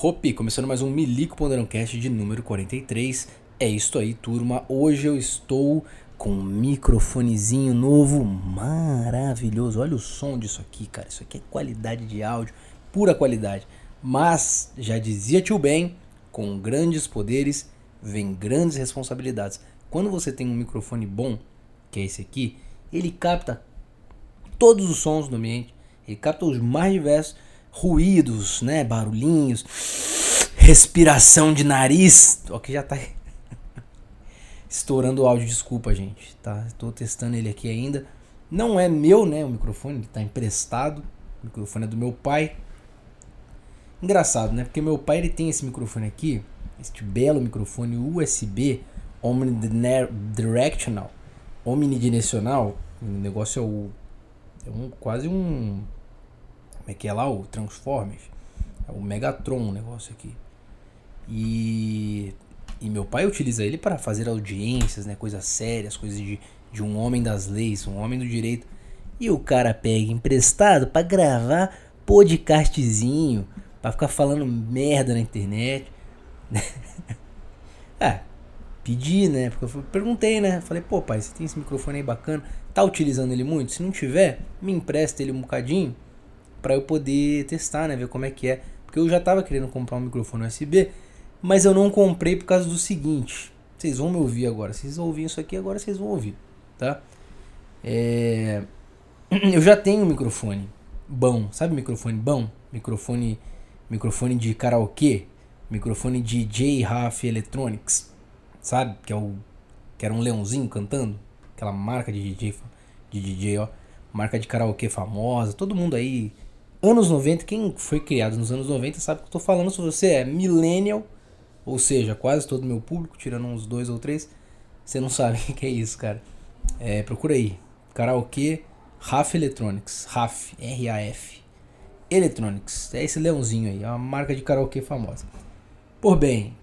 Hopi, começando mais um Milico Ponderão Cast de número 43. É isso aí, turma. Hoje eu estou com um microfonezinho novo maravilhoso. Olha o som disso aqui, cara. Isso aqui é qualidade de áudio, pura qualidade. Mas, já dizia tio Ben, com grandes poderes vem grandes responsabilidades. Quando você tem um microfone bom, que é esse aqui, ele capta todos os sons do ambiente, ele capta os mais diversos ruídos, né, barulhinhos, respiração de nariz. Ó que já tá estourando o áudio, desculpa, gente, tá? Estou testando ele aqui ainda. Não é meu, né, o microfone, ele tá emprestado. O microfone é do meu pai. Engraçado, né? Porque meu pai ele tem esse microfone aqui, este belo microfone USB omnidirectional, omnidirecional. O negócio é o é um quase um como é que é lá o Transformers, é o Megatron o negócio aqui. E e meu pai utiliza ele para fazer audiências, né, coisas sérias, coisas de, de um homem das leis, um homem do direito. E o cara pega emprestado para gravar podcastzinho, para ficar falando merda na internet. é, pedi, né? Porque eu perguntei, né? Falei, pô, pai, você tem esse microfone aí bacana? Tá utilizando ele muito? Se não tiver, me empresta ele um bocadinho para eu poder testar, né? Ver como é que é. Porque eu já tava querendo comprar um microfone USB, mas eu não comprei por causa do seguinte. Vocês vão me ouvir agora. Vocês ouviram isso aqui, agora vocês vão ouvir, tá? É... Eu já tenho um microfone bom. Sabe microfone bom? Microfone, microfone de karaokê microfone DJ Raf Electronics, sabe? Que é o que era um leãozinho cantando, aquela marca de DJ de DJ, ó, marca de karaokê famosa, todo mundo aí anos 90, quem foi criado nos anos 90 sabe que eu tô falando se você é millennial, ou seja, quase todo o meu público, tirando uns dois ou três, você não sabe o que é isso, cara. É, procura aí, karaokê Raf Electronics, Raf, R-A-F. Electronics, é esse leãozinho aí, é uma marca de karaokê famosa. Por bem,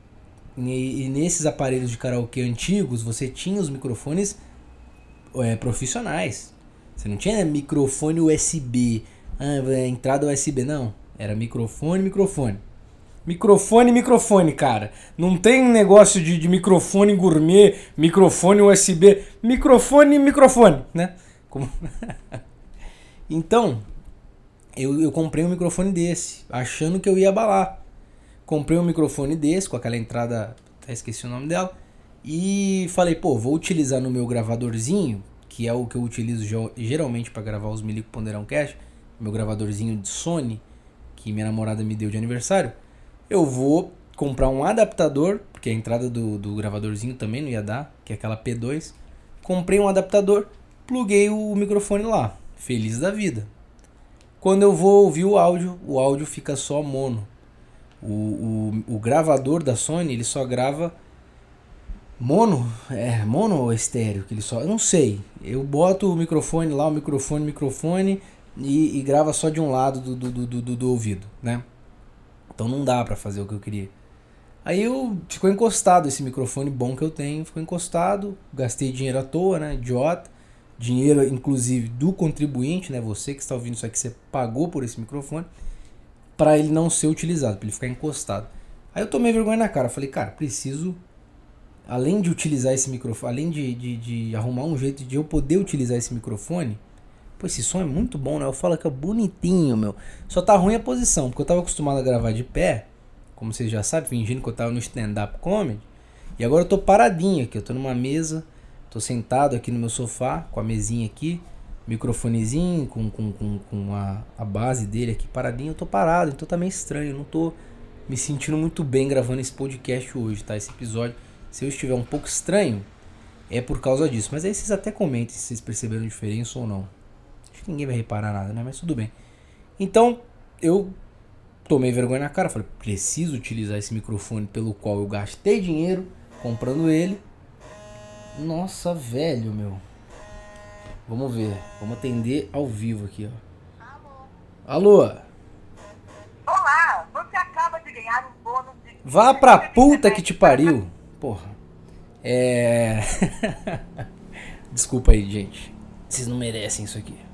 e, e nesses aparelhos de karaokê antigos você tinha os microfones é, profissionais. Você não tinha microfone USB, ah, é, entrada USB, não. Era microfone, microfone. Microfone, microfone, cara. Não tem negócio de, de microfone gourmet, microfone USB. Microfone, microfone, né? Como... então, eu, eu comprei um microfone desse, achando que eu ia abalar. Comprei um microfone desse, com aquela entrada, até esqueci o nome dela. E falei, pô, vou utilizar no meu gravadorzinho, que é o que eu utilizo geralmente para gravar os Milico Ponderão Cash, meu gravadorzinho de Sony, que minha namorada me deu de aniversário. Eu vou comprar um adaptador, porque a entrada do, do gravadorzinho também não ia dar, que é aquela P2. Comprei um adaptador, pluguei o microfone lá, feliz da vida. Quando eu vou ouvir o áudio, o áudio fica só mono. O, o, o gravador da Sony ele só grava mono, é mono ou estéreo que ele só, eu não sei. Eu boto o microfone lá, o microfone, microfone e, e grava só de um lado do, do, do, do, do ouvido, né? Então não dá para fazer o que eu queria. Aí eu ficou encostado esse microfone bom que eu tenho, ficou encostado, gastei dinheiro à toa, né, idiota. Dinheiro inclusive do contribuinte, né, você que está ouvindo isso aqui, você pagou por esse microfone para ele não ser utilizado, para ele ficar encostado. Aí eu tomei vergonha na cara, falei, cara, preciso, além de utilizar esse microfone, além de, de, de, arrumar um jeito de eu poder utilizar esse microfone, pô, esse som é muito bom, né? Eu falo que é bonitinho, meu. Só tá ruim a posição, porque eu tava acostumado a gravar de pé, como vocês já sabem, fingindo que eu tava no stand-up comedy, e agora eu tô paradinho aqui, eu tô numa mesa, tô sentado aqui no meu sofá, com a mesinha aqui, microfonezinho com, com, com, com a, a base dele aqui paradinho, eu tô parado, então tá meio estranho, eu não tô me sentindo muito bem gravando esse podcast hoje, tá? Esse episódio, se eu estiver um pouco estranho, é por causa disso. Mas aí vocês até comentem se vocês perceberam diferença ou não. Que ninguém vai reparar nada, né? Mas tudo bem. Então, eu tomei vergonha na cara, falei, preciso utilizar esse microfone pelo qual eu gastei dinheiro comprando ele. Nossa, velho, meu. Vamos ver. Vamos atender ao vivo aqui, ó. Alô? Alô? Olá, você acaba de ganhar um bônus de. Vá pra puta que te pariu. Porra. É. Desculpa aí, gente. Vocês não merecem isso aqui.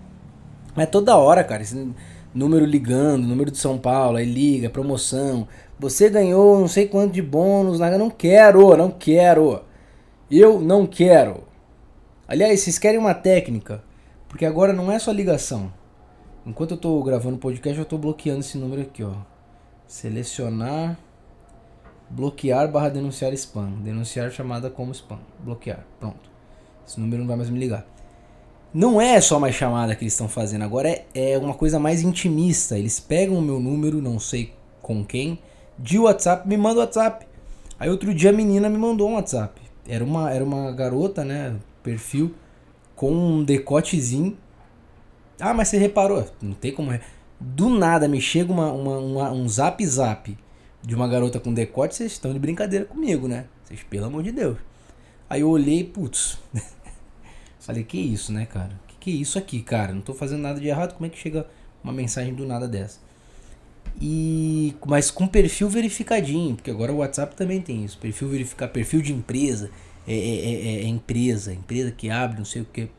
Mas toda hora, cara, esse número ligando, número de São Paulo, aí liga, promoção, Você ganhou não sei quanto de bônus. Eu não quero, não quero. Eu não quero. Aliás, vocês querem uma técnica? Porque agora não é só ligação. Enquanto eu tô gravando o podcast, eu tô bloqueando esse número aqui, ó. Selecionar. Bloquear barra denunciar spam. Denunciar chamada como spam. Bloquear. Pronto. Esse número não vai mais me ligar. Não é só mais chamada que eles estão fazendo, agora é, é uma coisa mais intimista. Eles pegam o meu número, não sei com quem, de WhatsApp, me mandam WhatsApp. Aí outro dia a menina me mandou um WhatsApp. Era uma, era uma garota, né? Perfil com um decotezinho. Ah, mas você reparou? Não tem como. Do nada me chega uma, uma, uma, um zap zap de uma garota com decote, vocês estão de brincadeira comigo, né? Vocês, pelo amor de Deus. Aí eu olhei, putz. Falei, que isso, né, cara? Que que é isso aqui, cara? Não tô fazendo nada de errado. Como é que chega uma mensagem do nada dessa? E mas com perfil verificadinho, porque agora o WhatsApp também tem isso. Perfil verificar, perfil de empresa. É, é, é, é empresa, empresa que abre, não sei o que.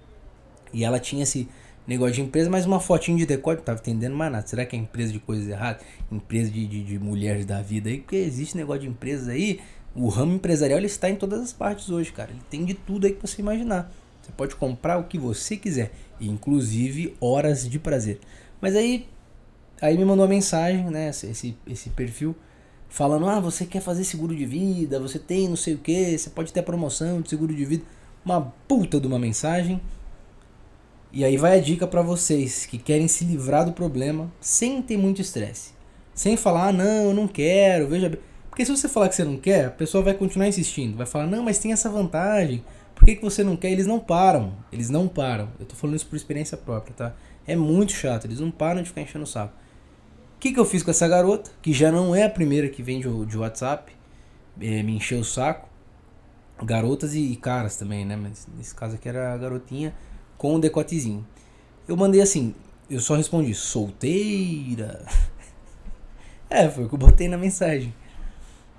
E ela tinha esse negócio de empresa, mas uma fotinho de decote, não tava entendendo mais nada. Será que é empresa de coisas erradas? Empresa de, de, de mulheres da vida aí? Porque existe negócio de empresas aí. O ramo empresarial ele está em todas as partes hoje, cara. Ele tem de tudo aí que você imaginar. Você pode comprar o que você quiser, inclusive horas de prazer. Mas aí, aí me mandou uma mensagem, né? Esse, esse perfil falando: ah, você quer fazer seguro de vida, você tem não sei o que, você pode ter promoção de seguro de vida. Uma puta de uma mensagem. E aí vai a dica para vocês que querem se livrar do problema sem ter muito estresse. Sem falar, ah, não, eu não quero, veja bem. Porque se você falar que você não quer, a pessoa vai continuar insistindo. Vai falar, não, mas tem essa vantagem. Por que, que você não quer? Eles não param. Eles não param. Eu tô falando isso por experiência própria, tá? É muito chato. Eles não param de ficar enchendo o saco. O que, que eu fiz com essa garota? Que já não é a primeira que vem de, de WhatsApp. É, me encheu o saco. Garotas e, e caras também, né? Mas nesse caso aqui era a garotinha com o decotezinho. Eu mandei assim. Eu só respondi, solteira. é, foi o que eu botei na mensagem.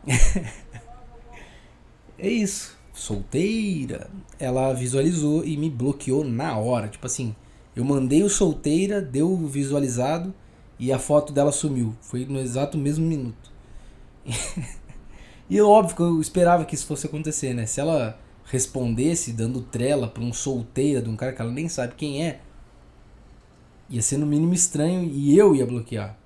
é isso solteira, ela visualizou e me bloqueou na hora. Tipo assim, eu mandei o solteira, deu visualizado e a foto dela sumiu. Foi no exato mesmo minuto. e óbvio que eu esperava que isso fosse acontecer, né? Se ela respondesse dando trela pra um solteira de um cara que ela nem sabe quem é, ia ser no mínimo estranho e eu ia bloquear.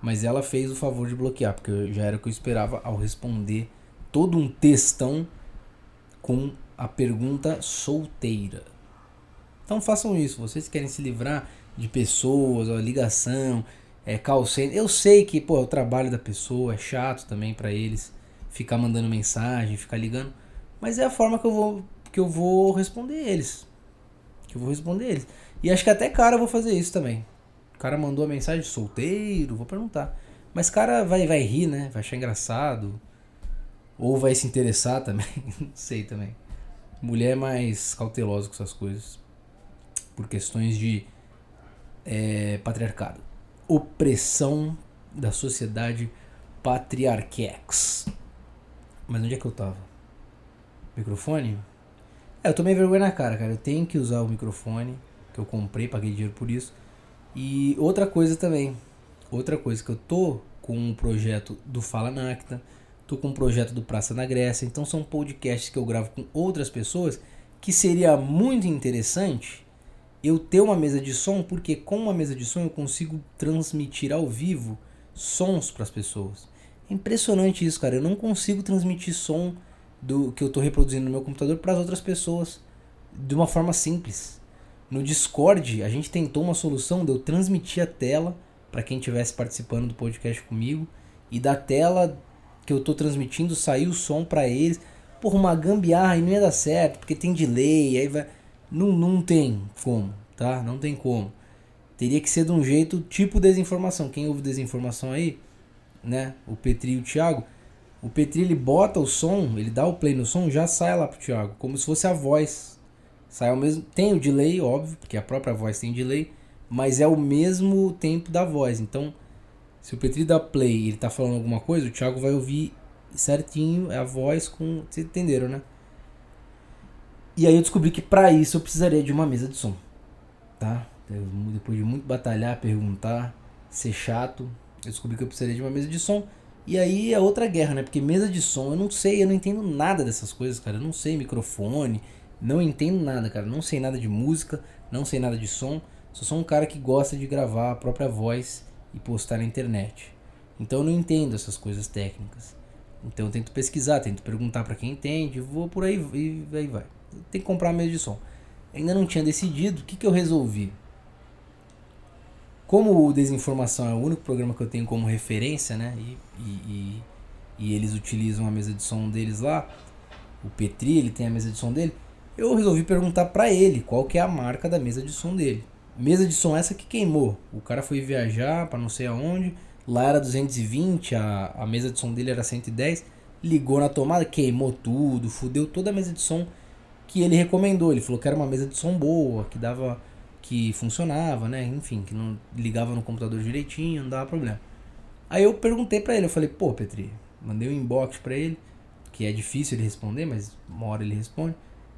Mas ela fez o favor de bloquear, porque já era o que eu esperava ao responder todo um textão com a pergunta solteira. Então façam isso, vocês querem se livrar de pessoas, a ligação, é, call. Eu sei que pô, é o trabalho da pessoa é chato também para eles ficar mandando mensagem, ficar ligando, mas é a forma que eu vou que eu vou responder eles. Que eu vou responder eles. E acho que até cara eu vou fazer isso também. O cara mandou a mensagem solteiro, vou perguntar. Mas cara vai vai rir, né? Vai achar engraçado. Ou vai se interessar também, não sei também. Mulher é mais cautelosa com essas coisas. Por questões de é, patriarcado. Opressão da sociedade patriarquex. Mas onde é que eu tava? Microfone? É, eu tomei vergonha na cara, cara. Eu tenho que usar o microfone que eu comprei, paguei dinheiro por isso. E outra coisa também. Outra coisa que eu tô com um projeto do Fala Nacta Tô com um projeto do Praça na Grécia, então são podcasts que eu gravo com outras pessoas que seria muito interessante eu ter uma mesa de som, porque com uma mesa de som eu consigo transmitir ao vivo sons para as pessoas. É impressionante isso, cara. Eu não consigo transmitir som do que eu estou reproduzindo no meu computador para as outras pessoas de uma forma simples. No Discord, a gente tentou uma solução de eu transmitir a tela para quem estivesse participando do podcast comigo e da tela que eu tô transmitindo sair o som para eles. Porra, uma gambiarra e não ia dar certo, porque tem delay, aí vai. Não, não tem como, tá? Não tem como. Teria que ser de um jeito tipo desinformação. Quem ouve desinformação aí, né? O Petri e o Thiago. O Petri ele bota o som, ele dá o play no som, já sai lá pro Thiago, como se fosse a voz. Sai ao mesmo. Tem o delay, óbvio, porque a própria voz tem delay, mas é o mesmo tempo da voz. Então se o Petri dá play e ele tá falando alguma coisa, o Thiago vai ouvir certinho a voz com. Vocês entenderam, né? E aí eu descobri que para isso eu precisaria de uma mesa de som. Tá? Depois de muito batalhar, perguntar, ser chato, eu descobri que eu precisaria de uma mesa de som. E aí é outra guerra, né? Porque mesa de som, eu não sei, eu não entendo nada dessas coisas, cara. Eu não sei microfone, não entendo nada, cara. Não sei nada de música, não sei nada de som. Só sou um cara que gosta de gravar a própria voz e postar na internet. Então eu não entendo essas coisas técnicas. Então eu tento pesquisar, tento perguntar para quem entende, vou por aí e aí vai. Tem que comprar mesa de som. Ainda não tinha decidido, o que, que eu resolvi? Como o Desinformação é o único programa que eu tenho como referência, né? E, e, e, e eles utilizam a mesa de som deles lá, o Petri, ele tem a mesa de som dele. Eu resolvi perguntar para ele qual que é a marca da mesa de som dele. Mesa de som essa que queimou. O cara foi viajar para não sei aonde, lá era 220, a, a mesa de som dele era 110, ligou na tomada, queimou tudo, fudeu toda a mesa de som que ele recomendou. Ele falou que era uma mesa de som boa, que dava que funcionava, né? Enfim, que não ligava no computador direitinho, não dava problema. Aí eu perguntei para ele, eu falei, pô, Petri, mandei um inbox para ele, que é difícil ele responder, mas uma hora ele responde.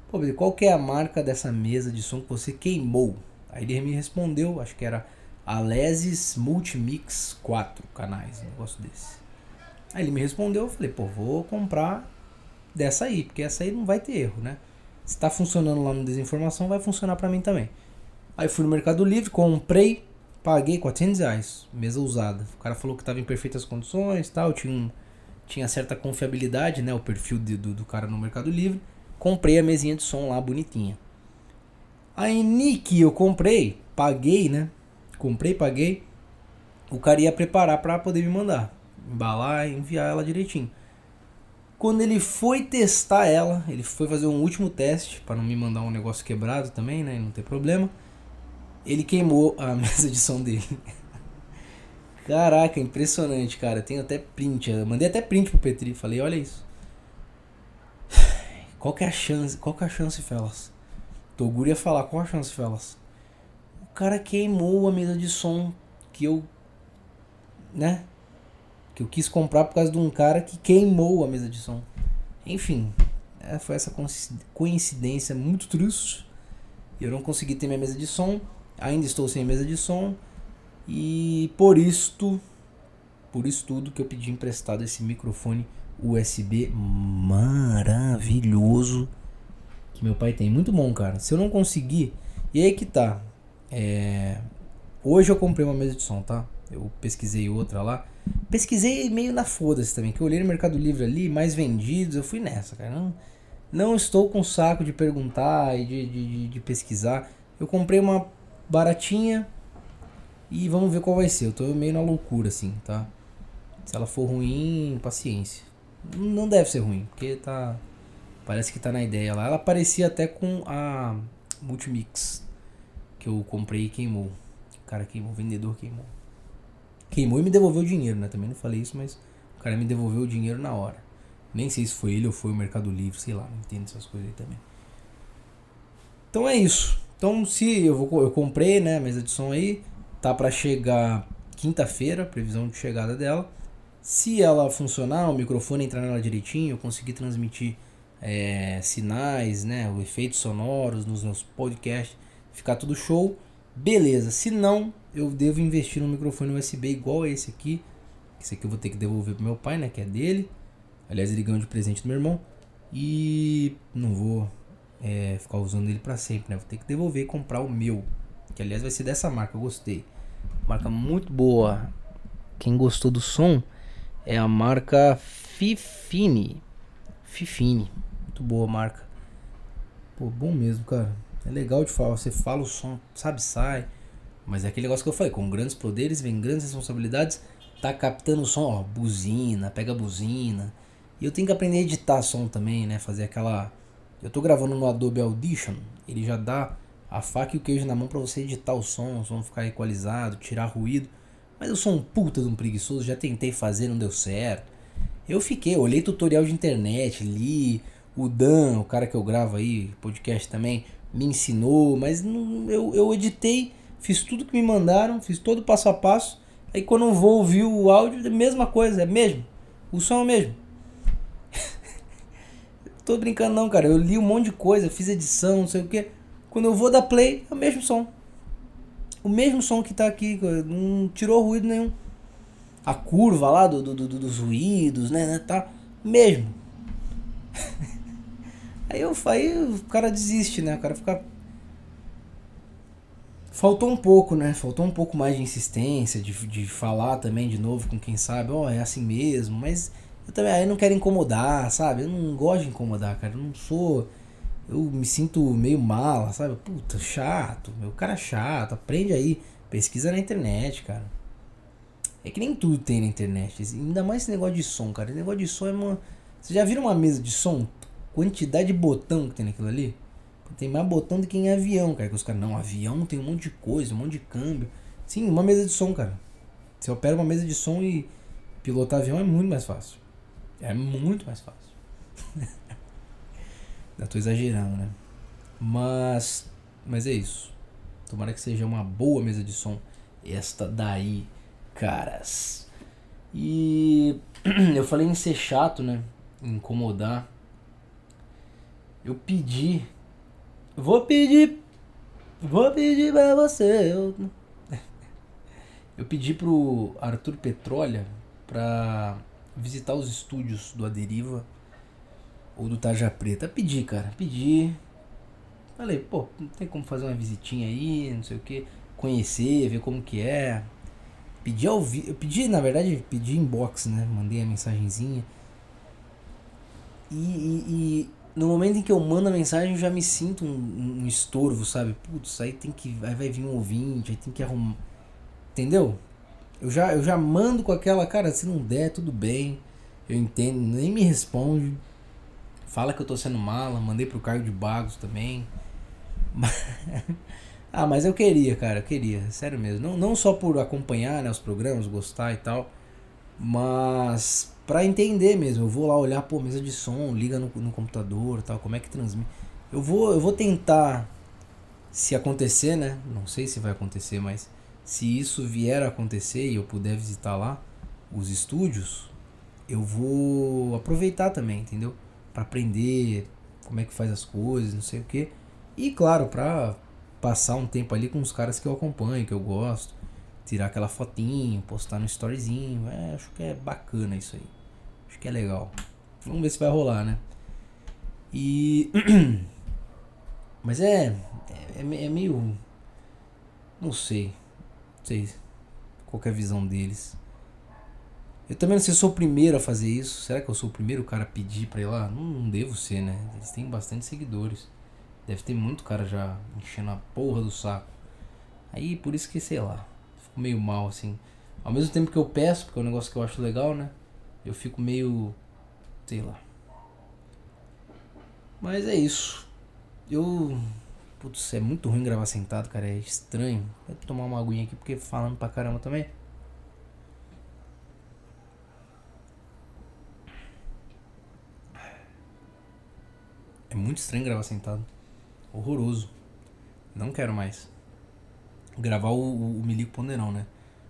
Pô, Petri, qual que é a marca dessa mesa de som que você queimou? Aí ele me respondeu, acho que era Alesis Multimix 4 canais, um negócio desse. Aí ele me respondeu, eu falei, pô, vou comprar dessa aí, porque essa aí não vai ter erro, né? Se tá funcionando lá no Desinformação, vai funcionar para mim também. Aí fui no Mercado Livre, comprei, paguei 400 reais, mesa usada. O cara falou que estava em perfeitas condições tal, tinha, um, tinha certa confiabilidade, né? O perfil de, do, do cara no Mercado Livre. Comprei a mesinha de som lá, bonitinha. Aí, Nick, eu comprei, paguei, né? Comprei, paguei. O cara ia preparar para poder me mandar. Embalar e enviar ela direitinho. Quando ele foi testar ela, ele foi fazer um último teste para não me mandar um negócio quebrado também, né? Não ter problema ele queimou a mesa de som dele. Caraca, impressionante, cara. Tenho até print. Eu mandei até print pro Petri. Falei, olha isso. Qual que é a chance? Qual que é a chance, Felas? Toguro ia falar, qual a chance, Felas? O cara queimou a mesa de som que eu. Né? Que eu quis comprar por causa de um cara que queimou a mesa de som. Enfim, é, foi essa coincidência muito triste. Eu não consegui ter minha mesa de som. Ainda estou sem mesa de som e por isto, por isso tudo que eu pedi emprestado esse microfone USB maravilhoso que meu pai tem. Muito bom, cara. Se eu não conseguir, e aí que tá. É... Hoje eu comprei uma mesa de som, tá? Eu pesquisei outra lá. Pesquisei meio na foda-se também, que eu olhei no Mercado Livre ali, mais vendidos, eu fui nessa, cara. Não, não estou com saco de perguntar e de, de, de, pesquisar. Eu comprei uma baratinha. E vamos ver qual vai ser. Eu tô meio na loucura, assim, tá? Se ela for ruim, paciência. Não deve ser ruim, porque tá. Parece que tá na ideia lá. Ela parecia até com a Multimix que eu comprei e queimou. O cara queimou, o vendedor queimou. Queimou e me devolveu o dinheiro, né? Também não falei isso, mas o cara me devolveu o dinheiro na hora. Nem sei se foi ele ou foi o Mercado Livre, sei lá, não entendo essas coisas aí também. Então é isso. Então, se eu vou eu comprei, né, mesa de som aí, tá para chegar quinta-feira, previsão de chegada dela. Se ela funcionar, o microfone entrar nela direitinho, eu conseguir transmitir é, sinais, né, os efeitos sonoros nos meus podcasts, ficar tudo show, beleza. Se não, eu devo investir num microfone USB igual a esse aqui. Esse aqui eu vou ter que devolver pro meu pai, né, que é dele. Aliás, ele ganhou de presente do meu irmão. E não vou é, ficar usando ele para sempre, né? Vou ter que devolver e comprar o meu. Que aliás vai ser dessa marca, eu gostei. Marca muito boa. Quem gostou do som é a marca Fifine. Fifine. Muito boa marca. Pô, bom mesmo, cara. É legal de falar. Você fala o som, sabe, sai. Mas é aquele negócio que eu falei, com grandes poderes vem grandes responsabilidades. Tá captando o som, ó, buzina, pega buzina. E eu tenho que aprender a editar som também, né? Fazer aquela eu tô gravando no Adobe Audition, ele já dá a faca e o queijo na mão para você editar o som, o som ficar equalizado, tirar ruído. Mas eu sou um puta de um preguiçoso, já tentei fazer, não deu certo. Eu fiquei, olhei tutorial de internet, li, o Dan, o cara que eu gravo aí, podcast também, me ensinou, mas não, eu, eu editei, fiz tudo que me mandaram, fiz todo passo a passo. Aí quando eu vou ouvir o áudio, é a mesma coisa, é mesmo. O som é o mesmo. Tô brincando não, cara. Eu li um monte de coisa, fiz edição, não sei o que. Quando eu vou dar play, é o mesmo som. O mesmo som que tá aqui, não tirou ruído nenhum. A curva lá do, do, do- dos ruídos, né, né, tá, mesmo. aí eu aí o cara desiste, né, o cara fica Faltou um pouco, né? Faltou um pouco mais de insistência, de, de falar também de novo com quem sabe, ó, é assim mesmo, mas eu também aí não quero incomodar, sabe? Eu não gosto de incomodar, cara. Eu não sou. Eu me sinto meio mala, sabe? Puta, chato, meu cara é chato, aprende aí, pesquisa na internet, cara. É que nem tudo tem na internet, ainda mais esse negócio de som, cara. Esse negócio de som é uma. Vocês já viram uma mesa de som? Quantidade de botão que tem naquilo ali? Tem mais botão do que em avião, cara. Que os caras, não, avião tem um monte de coisa, um monte de câmbio. Sim, uma mesa de som, cara. Você opera uma mesa de som e pilotar avião é muito mais fácil. É muito mais fácil. Já tô exagerando, né? Mas. Mas é isso. Tomara que seja uma boa mesa de som. Esta daí, caras. E. Eu falei em ser chato, né? Incomodar. Eu pedi Vou pedir. Vou pedir pra você. Eu, eu pedi pro Arthur Petrolha pra visitar os estúdios do Aderiva ou do Tarja Preta. Pedi, cara. Pedi. Falei, pô, não tem como fazer uma visitinha aí, não sei o que. Conhecer, ver como que é. Pedi ao vi... Eu pedi, na verdade, pedi inbox, né? Mandei a mensagenzinha. E, e, e no momento em que eu mando a mensagem, eu já me sinto um, um estorvo, sabe? Putz, aí tem que. Aí vai vir um ouvinte, aí tem que arrumar. Entendeu? Eu já, eu já mando com aquela, cara, se não der, tudo bem. Eu entendo, nem me responde. Fala que eu tô sendo mala, mandei pro cargo de bagos também. ah, mas eu queria, cara, eu queria, sério mesmo. Não, não só por acompanhar né, os programas, gostar e tal, mas para entender mesmo. Eu vou lá olhar, pô, mesa de som, liga no, no computador, tal, como é que transmite. Eu vou, eu vou tentar se acontecer, né? Não sei se vai acontecer, mas se isso vier a acontecer e eu puder visitar lá os estúdios, eu vou aproveitar também, entendeu? Para aprender como é que faz as coisas, não sei o que. E claro, para passar um tempo ali com os caras que eu acompanho, que eu gosto, tirar aquela fotinho, postar no storyzinho, é, acho que é bacana isso aí. Acho que é legal. Vamos ver se vai rolar, né? E. Mas é. É, é meio. Não sei. Não sei qual é a visão deles. Eu também não sei se sou o primeiro a fazer isso. Será que eu sou o primeiro cara a pedir pra ir lá? Não, não devo ser, né? Eles têm bastante seguidores. Deve ter muito cara já enchendo a porra do saco. Aí por isso que, sei lá, fico meio mal assim. Ao mesmo tempo que eu peço, porque é um negócio que eu acho legal, né? Eu fico meio. sei lá. Mas é isso. Eu. Putz, é muito ruim gravar sentado, cara. É estranho. Vou tomar uma aguinha aqui porque falando pra caramba também. É muito estranho gravar sentado. Horroroso. Não quero mais. Gravar o, o, o Milico Ponderão, né?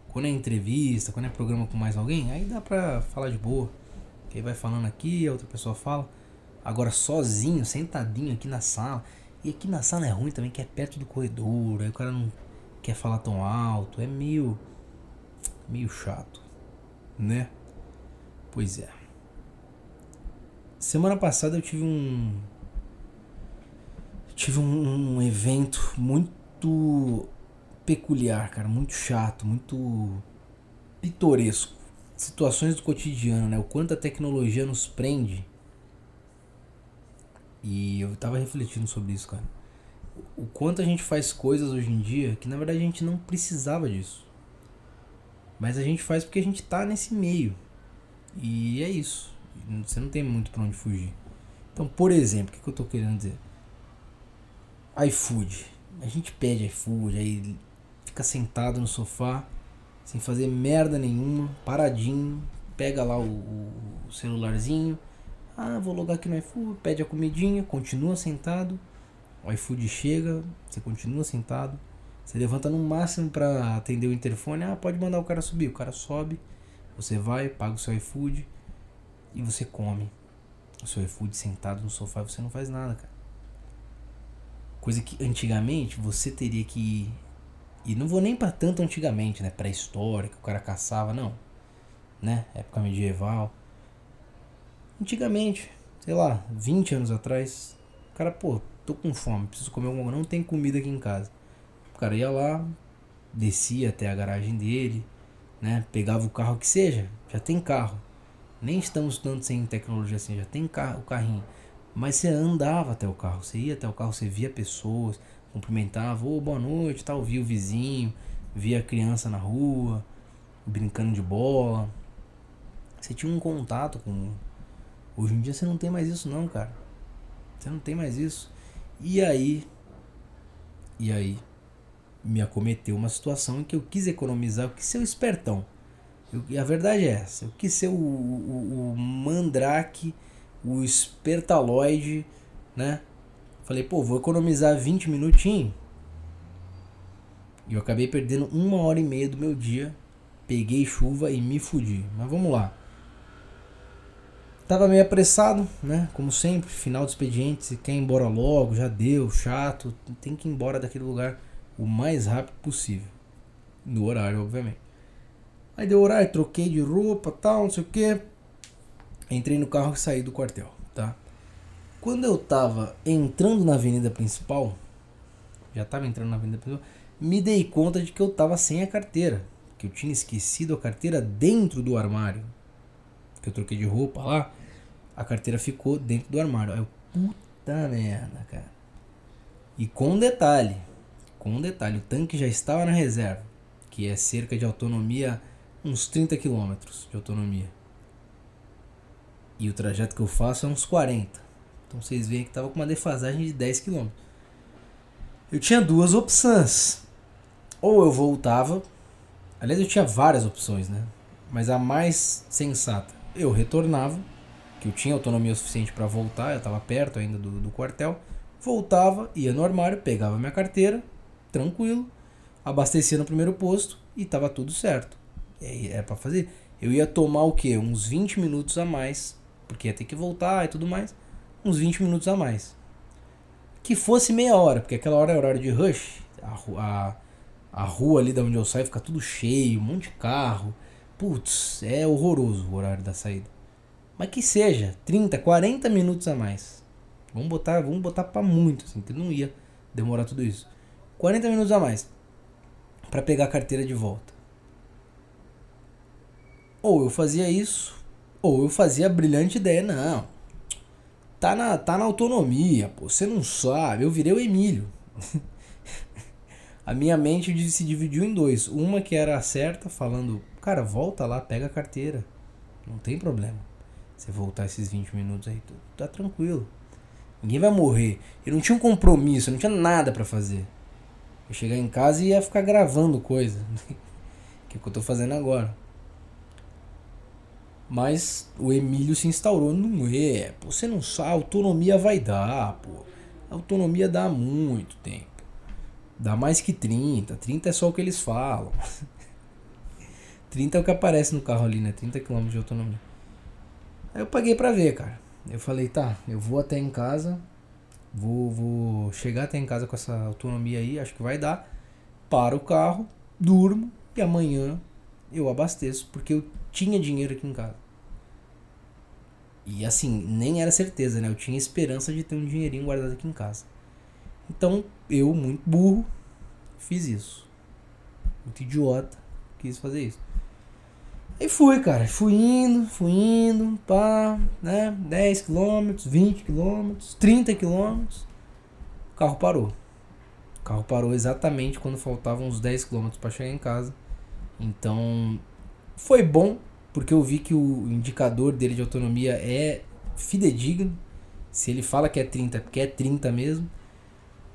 Quando é entrevista, quando é programa com mais alguém, aí dá pra falar de boa. Quem vai falando aqui, a outra pessoa fala. Agora sozinho, sentadinho aqui na sala. E aqui na sala é ruim também, que é perto do corredor. Aí o cara não quer falar tão alto. É meio. meio chato. Né? Pois é. Semana passada eu tive um. Tive um, um evento muito peculiar, cara, muito chato, muito pitoresco. Situações do cotidiano, né? O quanto a tecnologia nos prende. E eu tava refletindo sobre isso, cara. O quanto a gente faz coisas hoje em dia que na verdade a gente não precisava disso. Mas a gente faz porque a gente tá nesse meio. E é isso. Você não tem muito pra onde fugir. Então, por exemplo, o que, que eu tô querendo dizer? iFood. A gente pede iFood, aí fica sentado no sofá, sem fazer merda nenhuma, paradinho, pega lá o, o celularzinho, ah, vou logar aqui no iFood, pede a comidinha, continua sentado, o iFood chega, você continua sentado, você levanta no máximo para atender o interfone, ah, pode mandar o cara subir, o cara sobe, você vai, paga o seu iFood e você come. O seu iFood sentado no sofá, você não faz nada, cara. Coisa que antigamente você teria que e não vou nem para tanto antigamente, né? Pré-história, que o cara caçava, não. né? Época medieval. Antigamente, sei lá, 20 anos atrás, o cara, pô, tô com fome, preciso comer alguma coisa, não tem comida aqui em casa. O cara ia lá, descia até a garagem dele, né? Pegava o carro que seja, já tem carro. Nem estamos tanto sem tecnologia assim, já tem carro, o carrinho. Mas você andava até o carro, você ia até o carro, você via pessoas, cumprimentava, ô, oh, boa noite, tal, via o vizinho, via a criança na rua, brincando de bola. Você tinha um contato com. Hoje em dia você não tem mais isso não, cara. Você não tem mais isso. E aí. E aí me acometeu uma situação em que eu quis economizar, eu quis ser o espertão. Eu, e a verdade é essa, eu quis ser o, o, o mandrake, o espertaloide, né? Falei, pô, vou economizar 20 minutinhos. E eu acabei perdendo uma hora e meia do meu dia. Peguei chuva e me fudi. Mas vamos lá. Tava meio apressado, né? Como sempre, final do expediente, se quer ir embora logo, já deu, chato, tem que ir embora daquele lugar o mais rápido possível. No horário, obviamente. Aí deu horário, troquei de roupa, tal, não sei o que. Entrei no carro e saí do quartel, tá? Quando eu tava entrando na avenida principal, já tava entrando na avenida principal, me dei conta de que eu tava sem a carteira. Que eu tinha esquecido a carteira dentro do armário. Que eu troquei de roupa lá, a carteira ficou dentro do armário. Aí eu, puta merda, cara. E com um detalhe, com um detalhe, o tanque já estava na reserva, que é cerca de autonomia uns 30 km de autonomia. E o trajeto que eu faço é uns 40. Então vocês veem que estava com uma defasagem de 10 km. Eu tinha duas opções. Ou eu voltava, aliás eu tinha várias opções, né? Mas a mais sensata, eu retornava, que eu tinha autonomia suficiente para voltar, eu estava perto ainda do, do quartel. Voltava, ia no armário, pegava minha carteira, tranquilo, abastecia no primeiro posto e tava tudo certo. É, é para fazer. Eu ia tomar o que? Uns 20 minutos a mais, porque ia ter que voltar e tudo mais. Uns 20 minutos a mais. Que fosse meia hora, porque aquela hora é horário de rush. A, a, a rua ali da onde eu saio fica tudo cheio, um monte de carro. Putz, é horroroso o horário da saída. Mas que seja, 30, 40 minutos a mais. Vamos botar, vamos botar para muito, assim, que não ia demorar tudo isso. 40 minutos a mais para pegar a carteira de volta. Ou eu fazia isso, ou eu fazia a brilhante ideia, não. Tá na, tá na autonomia, pô, você não sabe. Eu virei o Emílio. a minha mente se dividiu em dois. Uma que era certa, falando, cara, volta lá, pega a carteira. Não tem problema. Você voltar esses 20 minutos aí, tá tranquilo. Ninguém vai morrer. Eu não tinha um compromisso, eu não tinha nada para fazer. Eu chegar em casa e ia ficar gravando coisa. que é o que eu tô fazendo agora. Mas o Emílio se instaurou. Não é, pô, você não sabe, autonomia vai dar, pô. autonomia dá muito tempo. Dá mais que 30. 30 é só o que eles falam. 30 é o que aparece no carro ali, né? 30 km de autonomia. Aí eu paguei pra ver, cara. Eu falei, tá, eu vou até em casa, Vou, vou chegar até em casa com essa autonomia aí, acho que vai dar. Paro o carro, durmo e amanhã eu abasteço, porque eu tinha dinheiro aqui em casa. E assim, nem era certeza, né? Eu tinha esperança de ter um dinheirinho guardado aqui em casa. Então, eu, muito burro, fiz isso. Muito idiota, quis fazer isso. Aí fui, cara. Fui indo, fui indo, pá, né? 10 km, 20 km, 30 km. O carro parou. O carro parou exatamente quando faltavam uns 10 km para chegar em casa. Então, foi bom, porque eu vi que o indicador dele de autonomia é fidedigno. Se ele fala que é 30, é porque é 30 mesmo.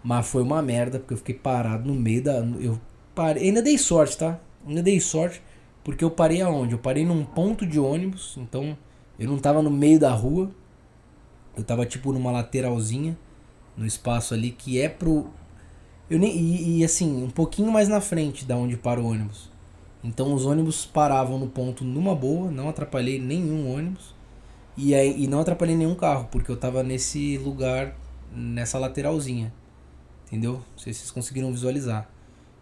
Mas foi uma merda, porque eu fiquei parado no meio da. Eu parei. Ainda dei sorte, tá? Ainda dei sorte porque eu parei aonde? Eu parei num ponto de ônibus, então eu não tava no meio da rua. Eu tava tipo numa lateralzinha, no espaço ali que é pro eu nem e, e assim, um pouquinho mais na frente da onde para o ônibus. Então os ônibus paravam no ponto numa boa, não atrapalhei nenhum ônibus. E, aí, e não atrapalhei nenhum carro, porque eu tava nesse lugar, nessa lateralzinha. Entendeu? Não sei se vocês conseguiram visualizar.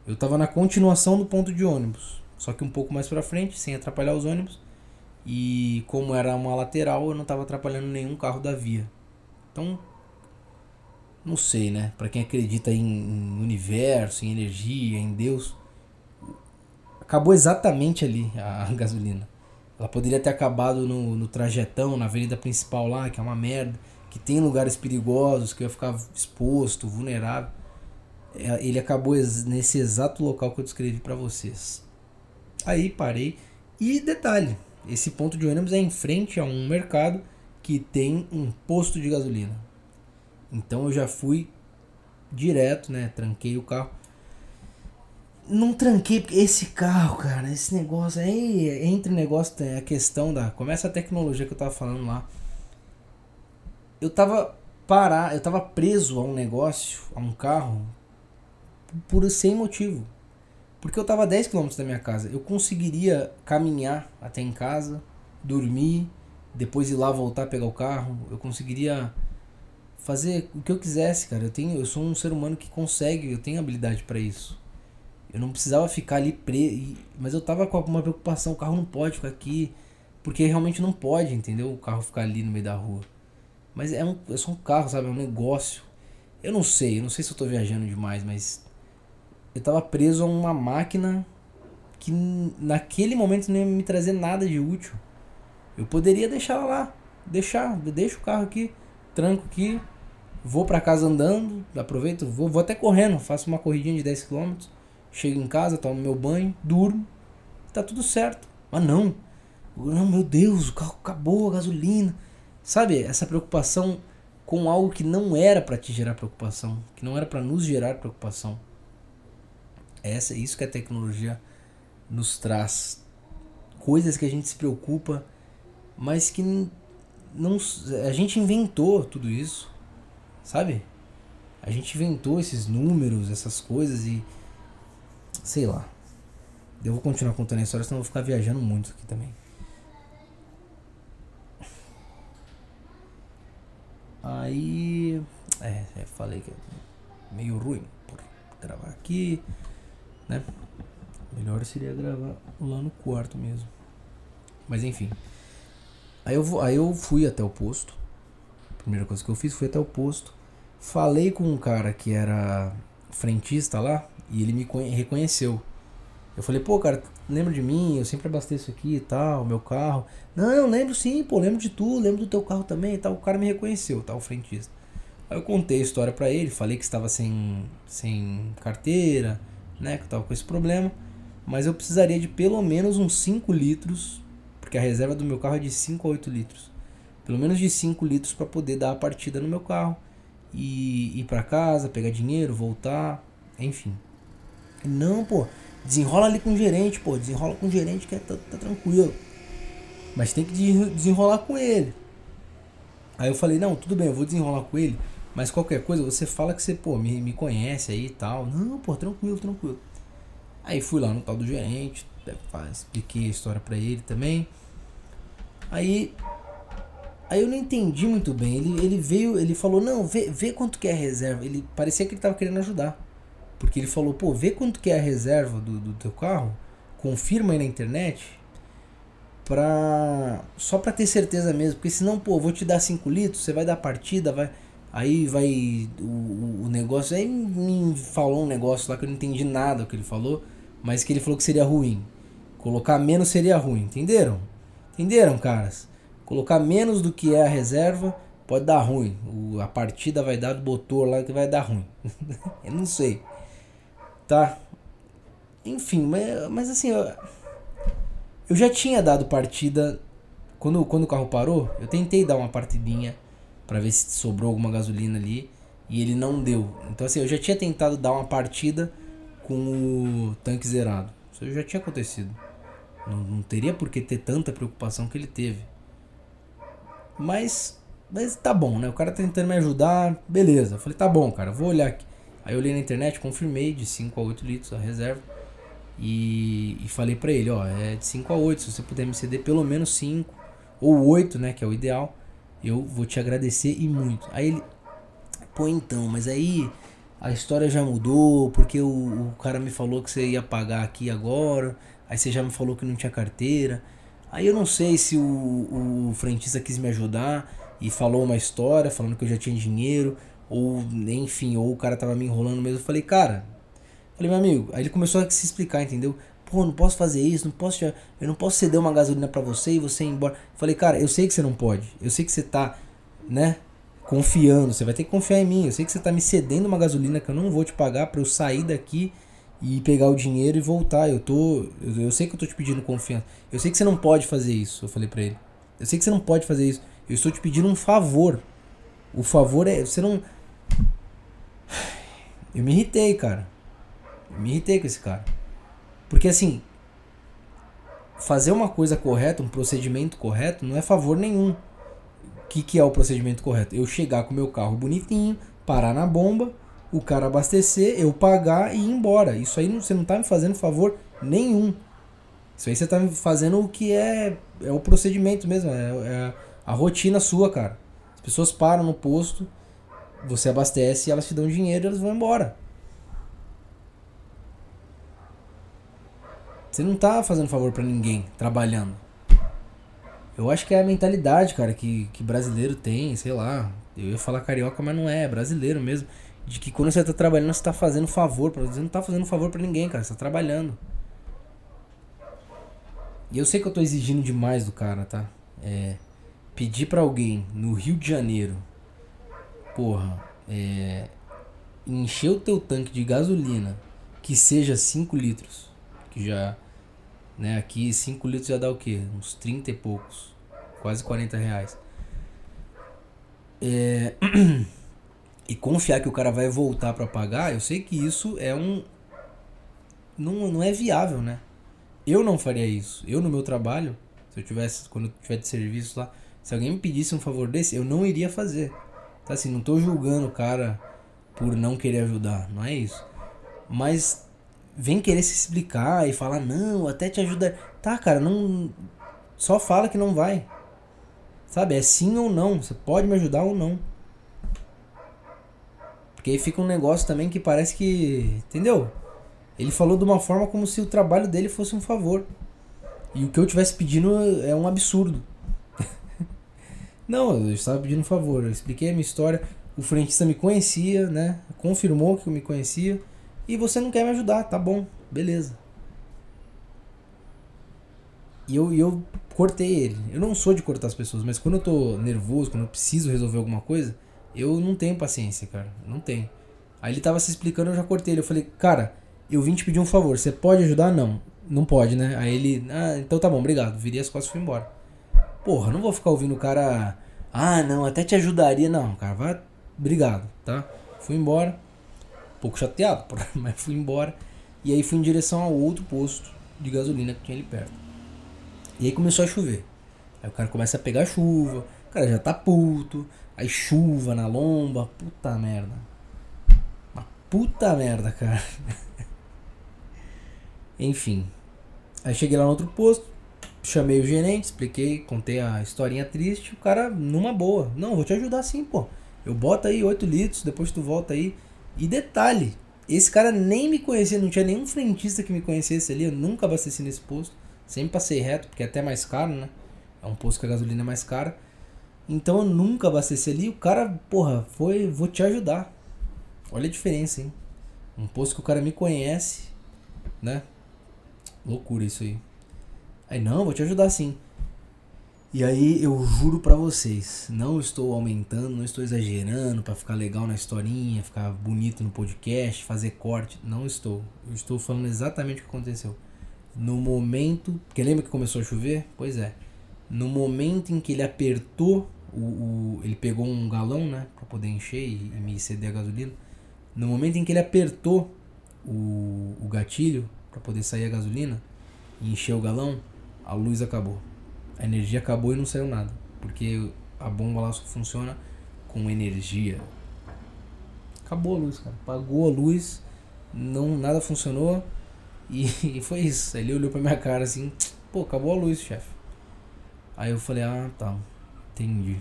Eu tava na continuação do ponto de ônibus só que um pouco mais para frente, sem atrapalhar os ônibus. E como era uma lateral, eu não estava atrapalhando nenhum carro da via. Então, não sei, né? Para quem acredita em universo, em energia, em Deus, acabou exatamente ali a, gasolina. Ela poderia ter acabado no, no trajetão, na avenida principal lá, que é uma merda, que tem lugares perigosos, que eu ia ficar exposto, vulnerável. É, ele acabou nesse exato local que eu descrevi para vocês. Aí parei. E detalhe, esse ponto de ônibus é em frente a um mercado que tem um posto de gasolina. Então eu já fui direto, né? Tranquei o carro não tranquei, porque esse carro, cara, esse negócio aí, entre negócio tem a questão da. Começa a tecnologia que eu tava falando lá. Eu tava parar, eu tava preso a um negócio, a um carro, por sem motivo. Porque eu tava a 10 km da minha casa. Eu conseguiria caminhar até em casa, dormir, depois ir lá voltar pegar o carro. Eu conseguiria fazer o que eu quisesse, cara. Eu tenho, eu sou um ser humano que consegue, eu tenho habilidade para isso. Eu não precisava ficar ali preso. Mas eu tava com alguma preocupação. O carro não pode ficar aqui. Porque realmente não pode, entendeu? O carro ficar ali no meio da rua. Mas é, um, é só um carro, sabe? É um negócio. Eu não sei. Eu não sei se eu tô viajando demais, mas. Eu tava preso a uma máquina que naquele momento não ia me trazer nada de útil. Eu poderia deixar ela lá. Deixar. Deixa o carro aqui. Tranco aqui. Vou para casa andando. Aproveito. Vou, vou até correndo. Faço uma corridinha de 10 km Chego em casa, tomo meu banho, durmo, tá tudo certo. Mas não. Não, meu Deus, o carro acabou, a gasolina. Sabe, essa preocupação com algo que não era para te gerar preocupação, que não era para nos gerar preocupação. Essa, isso que a tecnologia nos traz. Coisas que a gente se preocupa, mas que não a gente inventou tudo isso, sabe? A gente inventou esses números, essas coisas e Sei lá. Eu vou continuar contando a história, senão eu vou ficar viajando muito aqui também. Aí. É, é falei que é meio ruim por gravar aqui, né? Melhor seria gravar lá no quarto mesmo. Mas enfim. Aí eu, aí eu fui até o posto. A primeira coisa que eu fiz foi até o posto. Falei com um cara que era frentista lá, e ele me reconheceu. Eu falei, pô, cara, lembra de mim? Eu sempre abasteço aqui e tal, meu carro. Não, eu lembro sim, pô, lembro de tu, lembro do teu carro também e tal. O cara me reconheceu, tá? O frentista. Aí eu contei a história para ele, falei que estava sem, sem carteira, né? Que eu tava com esse problema. Mas eu precisaria de pelo menos uns 5 litros, porque a reserva do meu carro é de 5 a 8 litros. Pelo menos de 5 litros para poder dar a partida no meu carro. E ir para casa, pegar dinheiro, voltar, enfim. Não, pô, desenrola ali com o gerente, pô, desenrola com o gerente que é, tá, tá tranquilo. Mas tem que desenrolar com ele. Aí eu falei, não, tudo bem, eu vou desenrolar com ele. Mas qualquer coisa, você fala que você, pô, me, me conhece aí e tal. Não, pô, tranquilo, tranquilo. Aí fui lá no tal do gerente, é, expliquei a história pra ele também. Aí. Aí eu não entendi muito bem. Ele, ele veio, ele falou, não, vê, vê quanto que é a reserva. Ele parecia que ele tava querendo ajudar. Porque ele falou, pô, vê quanto que é a reserva do, do teu carro, confirma aí na internet, pra, só pra ter certeza mesmo. Porque senão, pô, vou te dar 5 litros, você vai dar partida, vai... Aí vai o, o negócio. Aí me falou um negócio lá que eu não entendi nada que ele falou, mas que ele falou que seria ruim. Colocar menos seria ruim, entenderam? Entenderam, caras? Colocar menos do que é a reserva pode dar ruim. O, a partida vai dar do motor lá que vai dar ruim. eu não sei. Tá? Enfim, mas, mas assim, eu, eu já tinha dado partida. Quando, quando o carro parou, eu tentei dar uma partidinha para ver se sobrou alguma gasolina ali e ele não deu. Então assim, eu já tinha tentado dar uma partida com o tanque zerado. Isso já tinha acontecido. Não, não teria por que ter tanta preocupação que ele teve. Mas mas tá bom, né? O cara tá tentando me ajudar, beleza. Eu falei, tá bom, cara, vou olhar aqui. Aí eu olhei na internet, confirmei de 5 a 8 litros a reserva. E, e falei para ele, ó, é de 5 a 8, se você puder me ceder pelo menos 5 ou 8, né, que é o ideal, eu vou te agradecer e muito. Aí ele, pô, então, mas aí a história já mudou, porque o, o cara me falou que você ia pagar aqui agora, aí você já me falou que não tinha carteira. Aí eu não sei se o, o frentista quis me ajudar e falou uma história falando que eu já tinha dinheiro, ou enfim, ou o cara tava me enrolando mesmo. Eu falei, cara, falei, meu amigo, aí ele começou a se explicar, entendeu? Pô, não posso fazer isso, não posso, eu não posso ceder uma gasolina para você e você ir embora. Eu falei, cara, eu sei que você não pode, eu sei que você tá, né, confiando, você vai ter que confiar em mim. Eu sei que você tá me cedendo uma gasolina que eu não vou te pagar para eu sair daqui e pegar o dinheiro e voltar. Eu tô, eu, eu sei que eu tô te pedindo confiança. Eu sei que você não pode fazer isso, eu falei para ele. Eu sei que você não pode fazer isso. Eu estou te pedindo um favor. O favor é. Você não. Eu me irritei, cara. Eu me irritei com esse cara. Porque assim. Fazer uma coisa correta, um procedimento correto, não é favor nenhum. O que, que é o procedimento correto? Eu chegar com meu carro bonitinho, parar na bomba, o cara abastecer, eu pagar e ir embora. Isso aí você não tá me fazendo favor nenhum. Isso aí você tá me fazendo o que é, é o procedimento mesmo. É, é a rotina sua, cara. As pessoas param no posto, você abastece, elas te dão dinheiro e elas vão embora. Você não tá fazendo favor para ninguém trabalhando. Eu acho que é a mentalidade, cara, que, que brasileiro tem, sei lá. Eu ia falar carioca, mas não é, é brasileiro mesmo. De que quando você tá trabalhando, você tá fazendo favor. Pra, você não tá fazendo favor para ninguém, cara. Você tá trabalhando. E eu sei que eu tô exigindo demais do cara, tá? É pedir para alguém no Rio de Janeiro, porra, é, encher o teu tanque de gasolina que seja 5 litros, que já, né, aqui 5 litros já dá o quê? Uns 30 e poucos, quase 40 reais. É, e confiar que o cara vai voltar para pagar, eu sei que isso é um. Não, não é viável, né? Eu não faria isso. Eu no meu trabalho, se eu tivesse, quando eu tiver de serviço lá, se alguém me pedisse um favor desse, eu não iria fazer. Tá assim, não tô julgando o cara por não querer ajudar, não é isso. Mas vem querer se explicar e falar, não, até te ajudar. Tá, cara, não. Só fala que não vai. Sabe? É sim ou não. Você pode me ajudar ou não. Porque aí fica um negócio também que parece que. Entendeu? Ele falou de uma forma como se o trabalho dele fosse um favor. E o que eu tivesse pedindo é um absurdo. Não, eu estava pedindo um favor. Eu expliquei a minha história. O frentista me conhecia, né? Confirmou que eu me conhecia. E você não quer me ajudar, tá bom, beleza. E eu, eu cortei ele. Eu não sou de cortar as pessoas, mas quando eu tô nervoso, quando eu preciso resolver alguma coisa, eu não tenho paciência, cara. Não tenho. Aí ele tava se explicando, eu já cortei ele. Eu falei, cara, eu vim te pedir um favor. Você pode ajudar? Não. Não pode, né? Aí ele, ah, então tá bom, obrigado. Virei as costas e fui embora. Porra, não vou ficar ouvindo o cara. Ah, não, até te ajudaria. Não, cara, vai. Obrigado, tá? Fui embora. Um pouco chateado, mas fui embora. E aí fui em direção ao outro posto de gasolina que tinha ali perto. E aí começou a chover. Aí o cara começa a pegar chuva. O cara já tá puto. Aí chuva na lomba. Puta merda. Uma puta merda, cara. Enfim. Aí cheguei lá no outro posto. Chamei o gerente, expliquei, contei a historinha triste. O cara, numa boa. Não, vou te ajudar sim, pô. Eu boto aí 8 litros, depois tu volta aí. E detalhe, esse cara nem me conhecia, não tinha nenhum frentista que me conhecesse ali. Eu nunca abasteci nesse posto. Sempre passei reto, porque é até mais caro, né? É um posto que a gasolina é mais cara. Então eu nunca abasteci ali. O cara, porra, foi, vou te ajudar. Olha a diferença, hein? Um posto que o cara me conhece, né? Loucura isso aí. Aí, não, vou te ajudar sim. E aí eu juro para vocês, não estou aumentando, não estou exagerando para ficar legal na historinha, ficar bonito no podcast, fazer corte, não estou. Eu estou falando exatamente o que aconteceu. No momento, porque lembra que começou a chover? Pois é. No momento em que ele apertou o, o ele pegou um galão, né, para poder encher e, e, me ceder a gasolina. No momento em que ele apertou o, o gatilho para poder sair a gasolina e encher o galão, a luz acabou. A energia acabou e não saiu nada. Porque a bomba lá só funciona com energia. Acabou a luz, cara. Apagou a luz, não, nada funcionou. E, e foi isso. Ele olhou pra minha cara assim, pô, acabou a luz, chefe. Aí eu falei, ah, tá, entendi.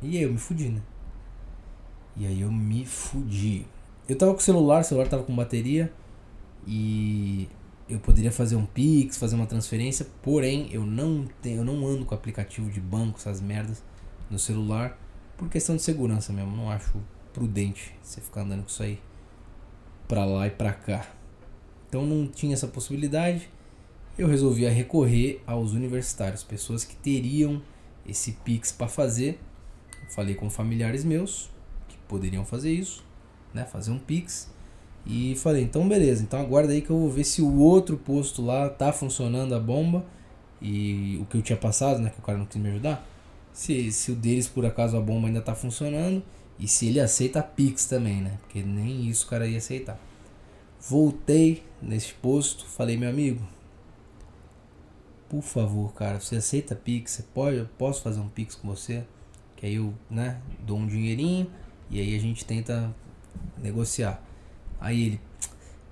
E aí eu me fudi, né? E aí eu me fudi. Eu tava com o celular, o celular tava com bateria. E eu poderia fazer um Pix, fazer uma transferência, porém eu não tenho, eu não ando com aplicativo de banco, essas merdas no celular, por questão de segurança mesmo. Não acho prudente você ficar andando com isso aí pra lá e pra cá. Então não tinha essa possibilidade. Eu resolvi recorrer aos universitários, pessoas que teriam esse Pix para fazer. falei com familiares meus que poderiam fazer isso, né? Fazer um Pix. E falei, então beleza, então aguarda aí que eu vou ver se o outro posto lá tá funcionando a bomba. E o que eu tinha passado, né? Que o cara não quis me ajudar. Se, se o deles por acaso a bomba ainda tá funcionando. E se ele aceita Pix também, né? Porque nem isso o cara ia aceitar. Voltei nesse posto, falei, meu amigo, por favor, cara, você aceita Pix? Você pode, eu posso fazer um Pix com você? Que aí eu, né, dou um dinheirinho e aí a gente tenta negociar. Aí ele,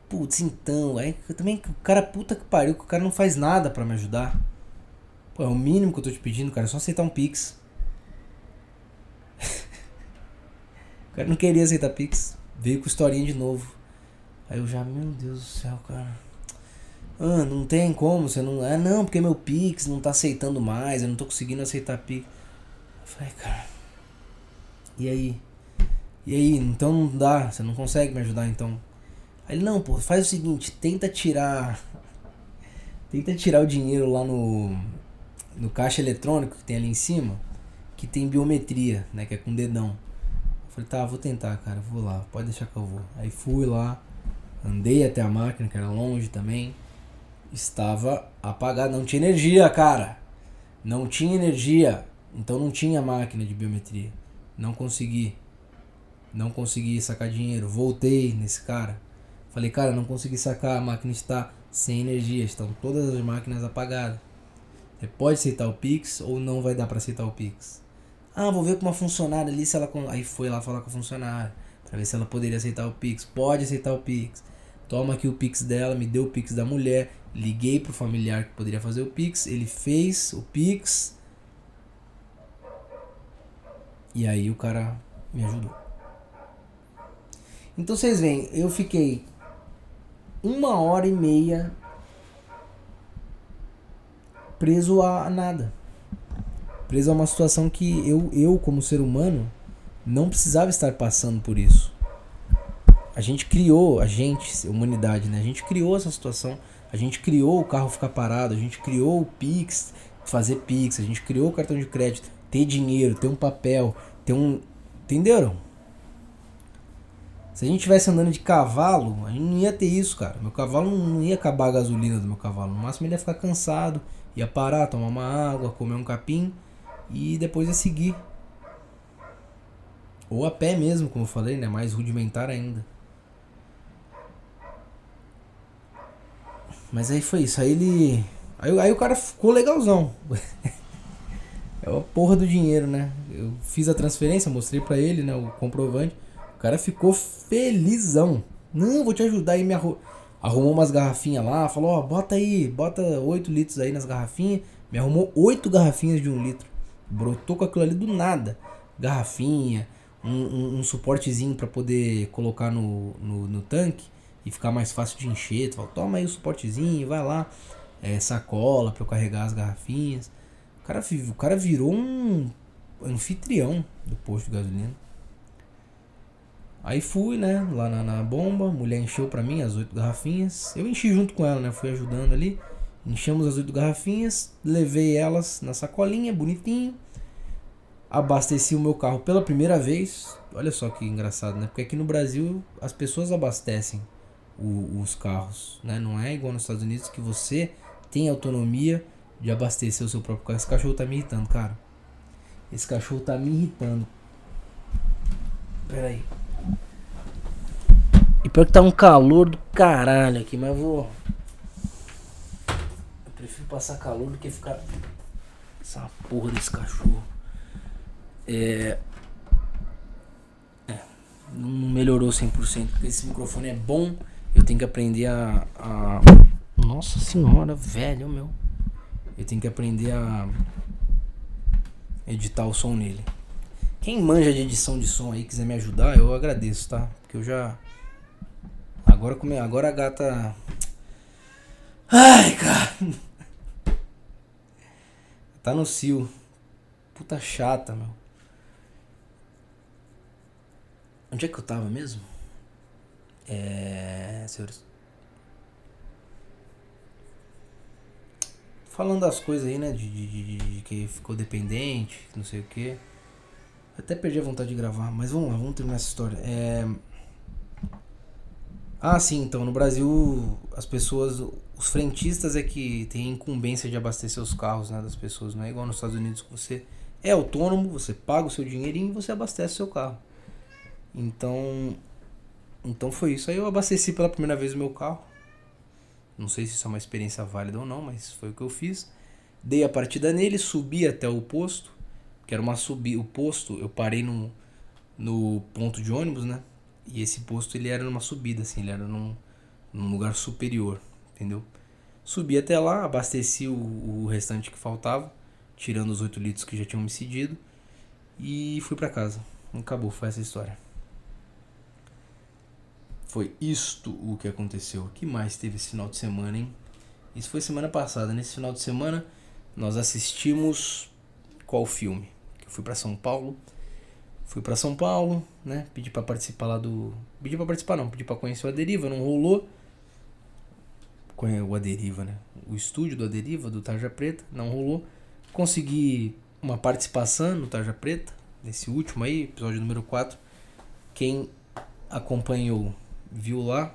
putz, então, aí também o cara puta que pariu, que o cara não faz nada para me ajudar. Pô, é o mínimo que eu tô te pedindo, cara, é só aceitar um Pix. o cara não queria aceitar Pix, veio com historinha de novo. Aí eu já, meu Deus do céu, cara. Ah, não tem como, você não. Ah, não, porque meu Pix não tá aceitando mais, eu não tô conseguindo aceitar Pix. Eu falei, cara. E aí? E aí, então não dá, você não consegue me ajudar então. Aí ele, não, pô, faz o seguinte, tenta tirar. Tenta tirar o dinheiro lá no. No caixa eletrônico que tem ali em cima. Que tem biometria, né? Que é com dedão. Eu falei, tá, vou tentar, cara, vou lá, pode deixar que eu vou. Aí fui lá, andei até a máquina, que era longe também. Estava apagado, não tinha energia, cara. Não tinha energia. Então não tinha máquina de biometria. Não consegui. Não consegui sacar dinheiro. Voltei nesse cara. Falei, cara, não consegui sacar. A máquina está sem energia. Estão todas as máquinas apagadas. Você pode aceitar o Pix ou não vai dar para aceitar o Pix? Ah, vou ver com uma funcionária ali se ela. Aí foi lá falar com a funcionária. Pra ver se ela poderia aceitar o Pix. Pode aceitar o Pix. Toma aqui o Pix dela, me deu o Pix da mulher. Liguei pro familiar que poderia fazer o Pix. Ele fez o Pix. E aí o cara me ajudou. Então vocês veem, eu fiquei uma hora e meia preso a nada. Preso a uma situação que eu, eu como ser humano, não precisava estar passando por isso. A gente criou, a gente, humanidade, né? A gente criou essa situação. A gente criou o carro ficar parado, a gente criou o Pix, fazer Pix, a gente criou o cartão de crédito, ter dinheiro, ter um papel, ter um. Entenderam? Se a gente estivesse andando de cavalo, a gente não ia ter isso, cara. Meu cavalo não ia acabar a gasolina do meu cavalo. No máximo ele ia ficar cansado, ia parar, tomar uma água, comer um capim e depois ia seguir. Ou a pé mesmo, como eu falei, né? Mais rudimentar ainda. Mas aí foi isso. Aí ele. Aí, aí o cara ficou legalzão. é a porra do dinheiro, né? Eu fiz a transferência, mostrei pra ele, né? O comprovante. Cara ficou felizão. Não, vou te ajudar aí. Me arru... Arrumou umas garrafinhas lá. Falou: Ó, bota aí, bota 8 litros aí nas garrafinhas. Me arrumou 8 garrafinhas de 1 litro. Brotou com aquilo ali do nada. Garrafinha, um, um, um suportezinho para poder colocar no, no, no tanque e ficar mais fácil de encher. Tu fala, toma aí o suportezinho, vai lá, é, sacola para eu carregar as garrafinhas. O cara, o cara virou um anfitrião do posto de gasolina. Aí fui, né, lá na, na bomba, a mulher encheu para mim as oito garrafinhas. Eu enchi junto com ela, né, fui ajudando ali. Enchemos as oito garrafinhas, levei elas na sacolinha, bonitinho. Abasteci o meu carro pela primeira vez. Olha só que engraçado, né? Porque aqui no Brasil as pessoas abastecem o, os carros, né? Não é igual nos Estados Unidos que você tem autonomia de abastecer o seu próprio carro. Esse cachorro tá me irritando, cara. Esse cachorro tá me irritando. Pera aí. E pior que tá um calor do caralho aqui, mas vou. Eu prefiro passar calor do que ficar. Essa porra desse cachorro. É. É. Não melhorou 100%. Porque esse microfone é bom eu tenho que aprender a, a. Nossa senhora, velho, meu. Eu tenho que aprender a editar o som nele. Quem manja de edição de som aí quiser me ajudar, eu agradeço, tá? Porque eu já. Agora como agora a gata Ai, cara. Tá no cio. Puta chata, meu. Onde é que eu tava mesmo? É. Senhores. Falando das coisas aí, né? De, de, de, de que ficou dependente, não sei o que. Até perdi a vontade de gravar, mas vamos lá, vamos terminar essa história. É. Ah, sim, então no Brasil as pessoas, os frentistas é que tem incumbência de abastecer os carros né, das pessoas, não é igual nos Estados Unidos que você é autônomo, você paga o seu dinheirinho e você abastece o seu carro. Então, então foi isso. Aí eu abasteci pela primeira vez o meu carro. Não sei se isso é uma experiência válida ou não, mas foi o que eu fiz. Dei a partida nele, subi até o posto, que era uma subida, o posto, eu parei no, no ponto de ônibus, né? E esse posto ele era numa subida, assim, ele era num, num lugar superior, entendeu? Subi até lá, abasteci o, o restante que faltava, tirando os 8 litros que já tinham me cedido, e fui para casa. Acabou, foi essa história. Foi isto o que aconteceu. O que mais teve esse final de semana, hein? Isso foi semana passada. Nesse final de semana, nós assistimos qual filme? Eu fui para São Paulo Fui para São Paulo, né? Pedi para participar lá do. Pedi para participar, não. Pedi para conhecer o Aderiva, não rolou. O Aderiva, né? O estúdio do Aderiva, do Tarja Preta, não rolou. Consegui uma participação no Tarja Preta, nesse último aí, episódio número 4. Quem acompanhou viu lá.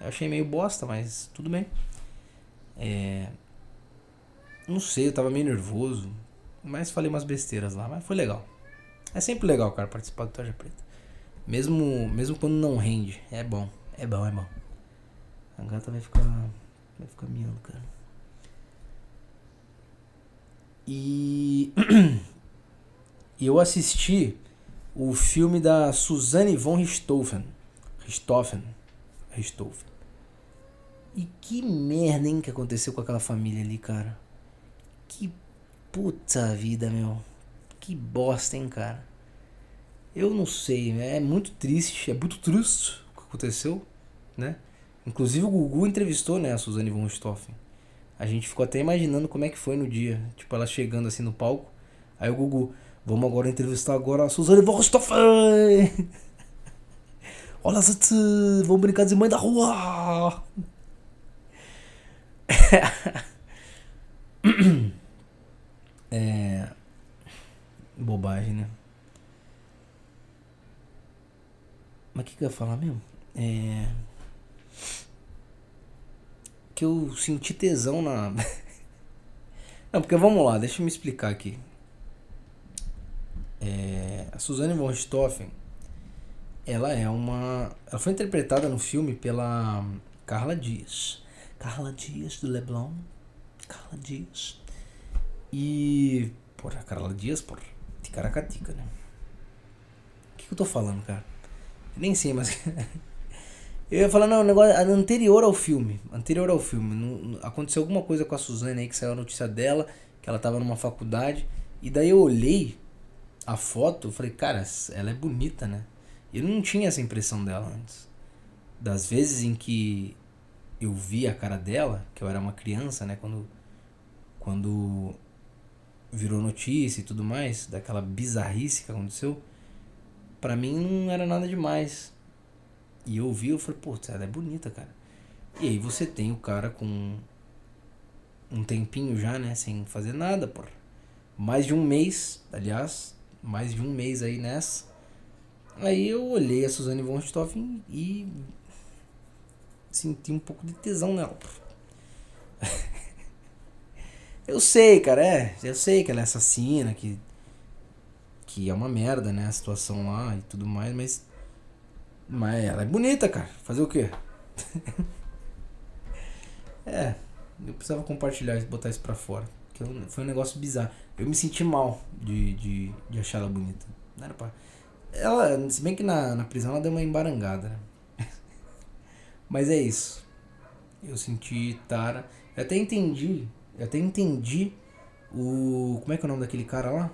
Eu achei meio bosta, mas tudo bem. É. Não sei, eu tava meio nervoso. Mas falei umas besteiras lá, mas foi legal. É sempre legal, cara, participar do Tarja Preta. Mesmo, mesmo quando não rende. É bom. É bom, é bom. A gata vai ficar. Vai ficar miando, cara. E. eu assisti o filme da Suzanne von Richthofen. Richthofen. Richthofen. E que merda, hein, que aconteceu com aquela família ali, cara. Que puta vida, meu. Que bosta, hein, cara. Eu não sei, é muito triste, é muito triste o que aconteceu, né? Inclusive o Gugu entrevistou, né, a Suzane von Stoffen. A gente ficou até imaginando como é que foi no dia, tipo ela chegando assim no palco. Aí o Gugu, vamos agora entrevistar agora a Suzane von Stoffen. Olha, vamos brincar de mãe da rua. é, Bobagem, né? Mas o que, que eu ia falar mesmo? É. Que eu senti tesão na. Não, porque vamos lá, deixa eu me explicar aqui. É, a Suzanne von Richthofen, ela é uma. Ela foi interpretada no filme pela Carla Dias. Carla Dias do Leblon. Carla Dias. E. Porra, Carla Dias, porra. Ticaracatica, né? O que, que eu tô falando, cara? Nem sei, mas. eu ia falar, não, o negócio anterior ao filme. Anterior ao filme. Não, aconteceu alguma coisa com a Suzane aí que saiu a notícia dela, que ela tava numa faculdade. E daí eu olhei a foto, eu falei, cara, ela é bonita, né? Eu não tinha essa impressão dela antes. Das vezes em que eu vi a cara dela, que eu era uma criança, né? Quando. Quando virou notícia e tudo mais, daquela bizarrice que aconteceu, para mim não era nada demais. E eu vi, eu falei, pô, ela é bonita, cara. E aí você tem o cara com um tempinho já, né, sem fazer nada, pô. Mais de um mês, aliás, mais de um mês aí nessa. Aí eu olhei a Suzane von Richthofen e senti um pouco de tesão nela. Eu sei, cara, é. Eu sei que ela é assassina, que. Que é uma merda, né? A situação lá e tudo mais, mas. Mas ela é bonita, cara. Fazer o quê? é. Eu precisava compartilhar e botar isso pra fora. Que foi um negócio bizarro. Eu me senti mal de, de, de achar ela bonita. Não era pra. Ela, se bem que na, na prisão ela deu uma embarangada, né? Mas é isso. Eu senti Tara. Eu até entendi eu até entendi o. Como é que é o nome daquele cara lá?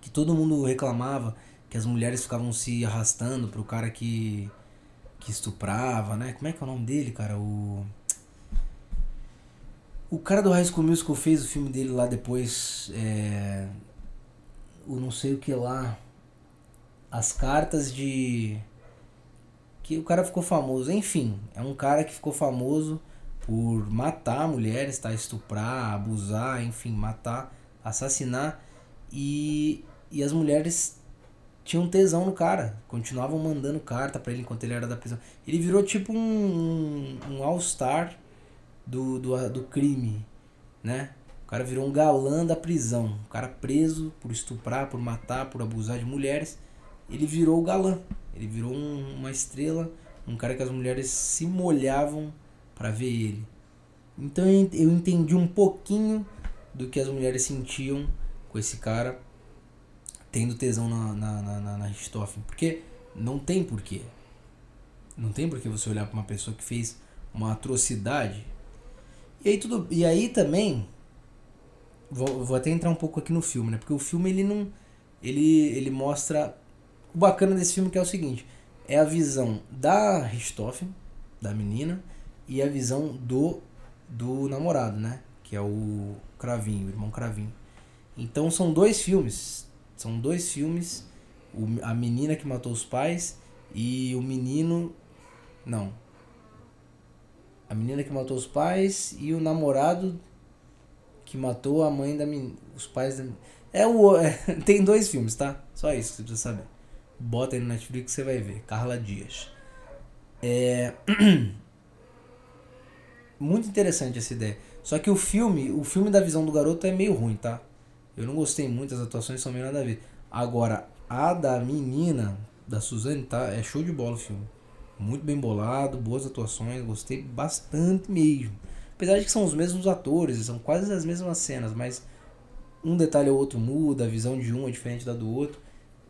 Que todo mundo reclamava que as mulheres ficavam se arrastando pro cara que. que estuprava, né? Como é que é o nome dele, cara? O. O cara do High School Musical fez o filme dele lá depois. É, o não sei o que lá. As cartas de. Que o cara ficou famoso. Enfim, é um cara que ficou famoso por matar mulheres, tá? Estuprar, abusar, enfim, matar, assassinar. E, e as mulheres tinham tesão no cara. Continuavam mandando carta para ele enquanto ele era da prisão. Ele virou tipo um, um all-star do, do, do crime, né? O cara virou um galã da prisão. O cara preso por estuprar, por matar, por abusar de mulheres. Ele virou o galã. Ele virou um, uma estrela. Um cara que as mulheres se molhavam para ver ele. Então eu entendi um pouquinho do que as mulheres sentiam com esse cara tendo tesão na, na, na, na Richthofen. Porque não tem porquê. Não tem porquê você olhar para uma pessoa que fez uma atrocidade. E aí, tudo, e aí também. Vou, vou até entrar um pouco aqui no filme, né? Porque o filme ele não. Ele, ele mostra. O bacana desse filme que é o seguinte: é a visão da Richthofen, da menina, e a visão do, do namorado, né? Que é o Cravinho, o irmão Cravinho. Então são dois filmes são dois filmes. O, a menina que matou os pais e o menino. Não. A menina que matou os pais e o namorado que matou a mãe da menina. Os pais da É o. É, tem dois filmes, tá? Só isso que você precisa saber. Bota aí no Netflix você vai ver. Carla Dias. É. Muito interessante essa ideia. Só que o filme, o filme da visão do garoto é meio ruim, tá? Eu não gostei muito, as atuações são meio nada a ver. Agora, a da menina, da Suzane, tá? É show de bola o filme. Muito bem bolado, boas atuações, gostei bastante mesmo. Apesar de que são os mesmos atores, são quase as mesmas cenas, mas um detalhe ou outro muda, a visão de um é diferente da do outro.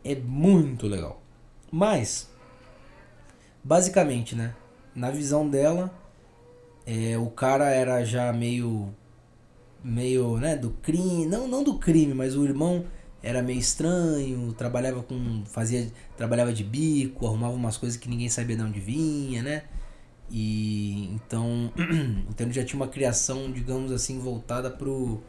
É muito legal. Mas, basicamente, né? Na visão dela, é, o cara era já meio meio, né, do crime, não, não do crime, mas o irmão era meio estranho, trabalhava com, fazia, trabalhava de bico, arrumava umas coisas que ninguém sabia de onde vinha, né? E então, então ele já tinha uma criação, digamos assim, voltada pro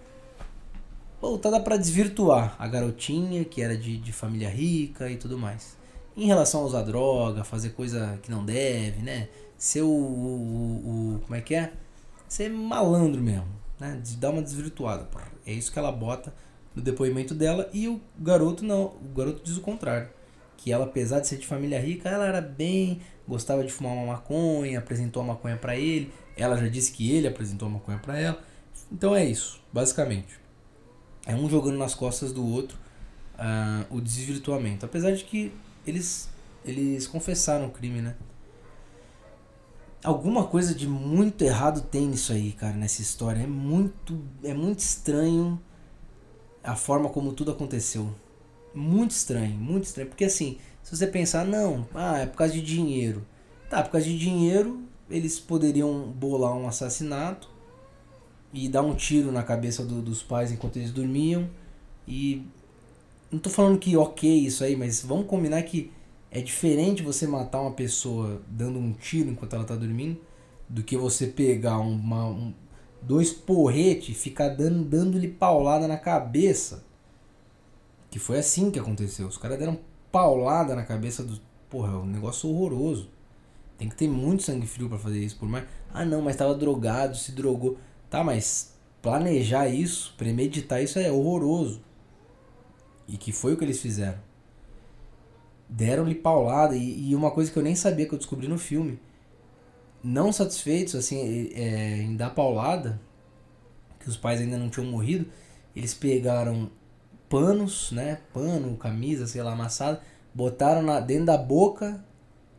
voltada para desvirtuar a garotinha, que era de, de família rica e tudo mais. Em relação a usar droga, fazer coisa que não deve, né? Ser o, o, o como é que é? Ser malandro mesmo né? De dar uma desvirtuada. É isso que ela bota no depoimento dela e o garoto não. O garoto diz o contrário. Que ela, apesar de ser de família rica, ela era bem, gostava de fumar uma maconha, apresentou a maconha para ele. Ela já disse que ele apresentou a maconha para ela. Então é isso, basicamente. É um jogando nas costas do outro uh, o desvirtuamento. Apesar de que eles, eles confessaram o crime, né? Alguma coisa de muito errado tem nisso aí, cara, nessa história. É muito, é muito estranho a forma como tudo aconteceu. Muito estranho, muito estranho. Porque assim, se você pensar, não, ah, é por causa de dinheiro. Tá, por causa de dinheiro, eles poderiam bolar um assassinato e dar um tiro na cabeça do, dos pais enquanto eles dormiam. E não tô falando que ok isso aí, mas vamos combinar que é diferente você matar uma pessoa dando um tiro enquanto ela tá dormindo do que você pegar uma, um, dois porretes e ficar dando, dando-lhe paulada na cabeça. Que foi assim que aconteceu. Os caras deram paulada na cabeça do. Porra, é um negócio horroroso. Tem que ter muito sangue frio para fazer isso. Por mais. Ah, não, mas tava drogado, se drogou. Tá, mas planejar isso, premeditar isso é horroroso. E que foi o que eles fizeram deram-lhe paulada. E, e, uma coisa que eu nem sabia que eu descobri no filme. Não satisfeitos assim é, em dar paulada, que os pais ainda não tinham morrido, eles pegaram panos, né? Pano, camisa, sei lá, amassada, botaram na, dentro da boca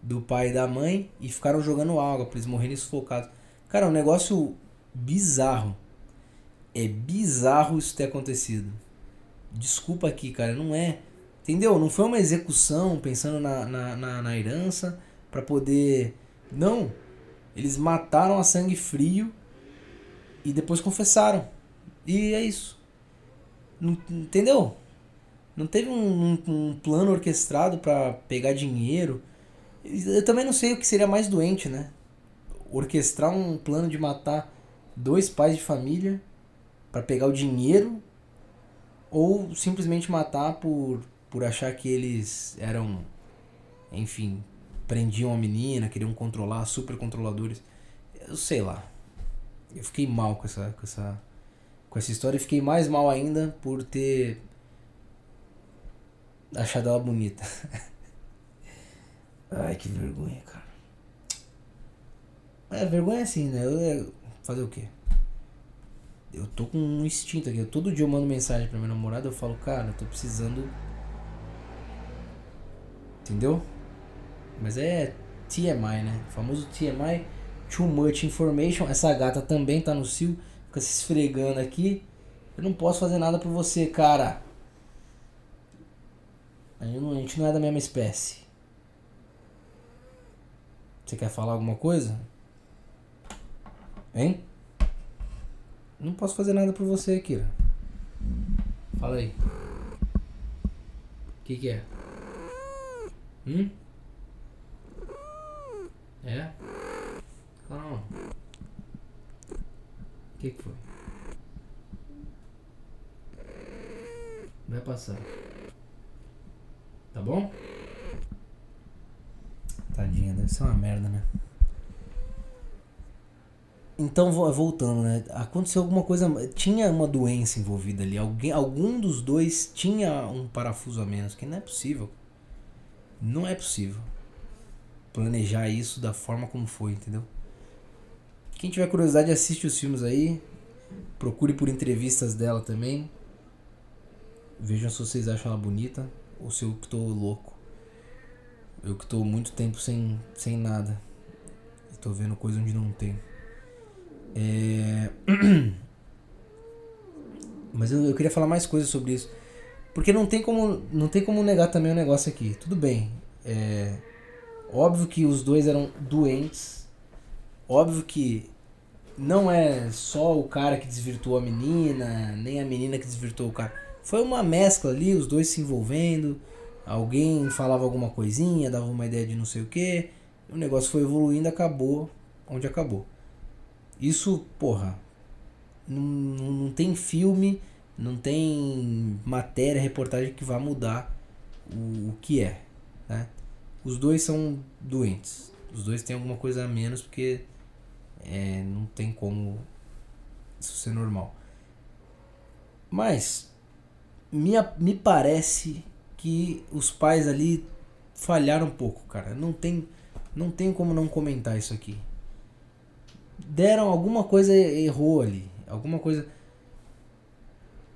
do pai e da mãe e ficaram jogando água para eles morrerem sufocados. Cara, é um negócio bizarro. É bizarro isso ter acontecido. Desculpa aqui, cara, não é Entendeu? Não foi uma execução pensando na, na, na, na herança para poder. Não. Eles mataram a sangue frio e depois confessaram. E é isso. Não, entendeu? Não teve um, um, um plano orquestrado para pegar dinheiro. Eu também não sei o que seria mais doente, né? Orquestrar um plano de matar dois pais de família para pegar o dinheiro ou simplesmente matar por, por achar que eles eram, enfim, prendiam a menina, queriam controlar, super controladores. Eu sei lá. Eu fiquei mal com essa, com essa, com essa história e fiquei mais mal ainda por ter achado ela bonita. Ai, que vergonha, cara. É, vergonha assim, né? Eu, eu, fazer o quê? Eu tô com um instinto aqui. Todo dia eu mando mensagem pra minha namorada, eu falo, cara, eu tô precisando. Entendeu? Mas é TMI, né? O famoso TMI, Too Much Information. Essa gata também tá no cio, fica se esfregando aqui. Eu não posso fazer nada por você, cara. A gente não, é da mesma espécie. Você quer falar alguma coisa? Hein? Não posso fazer nada por você, Kira. Fala aí. O que, que é? Hum? É? Calma. O que, que foi? Vai passar. Tá bom? Tadinha, deve ser uma merda, né? Então, voltando, né? Aconteceu alguma coisa. Tinha uma doença envolvida ali. Alguém, algum dos dois tinha um parafuso a menos. Que não é possível. Não é possível planejar isso da forma como foi, entendeu? Quem tiver curiosidade, assiste os filmes aí. Procure por entrevistas dela também. Vejam se vocês acham ela bonita ou se eu que tô louco. Eu que tô muito tempo sem, sem nada. Estou vendo coisa onde não tem. É... Mas eu, eu, queria falar mais coisas sobre isso. Porque não tem como, não tem como negar também o um negócio aqui. Tudo bem. É... Óbvio que os dois eram doentes. Óbvio que não é só o cara que desvirtuou a menina, nem a menina que desvirtuou o cara. Foi uma mescla ali, os dois se envolvendo. Alguém falava alguma coisinha, dava uma ideia de não sei o que. O negócio foi evoluindo, acabou onde acabou. Isso, porra, não, não tem filme, não tem matéria, reportagem que vá mudar o, o que é, né? Os dois são doentes. Os dois têm alguma coisa a menos porque é, não tem como isso ser normal. Mas me, me parece que os pais ali falharam um pouco, cara. Não tem, não tem como não comentar isso aqui deram alguma coisa errou ali. Alguma coisa.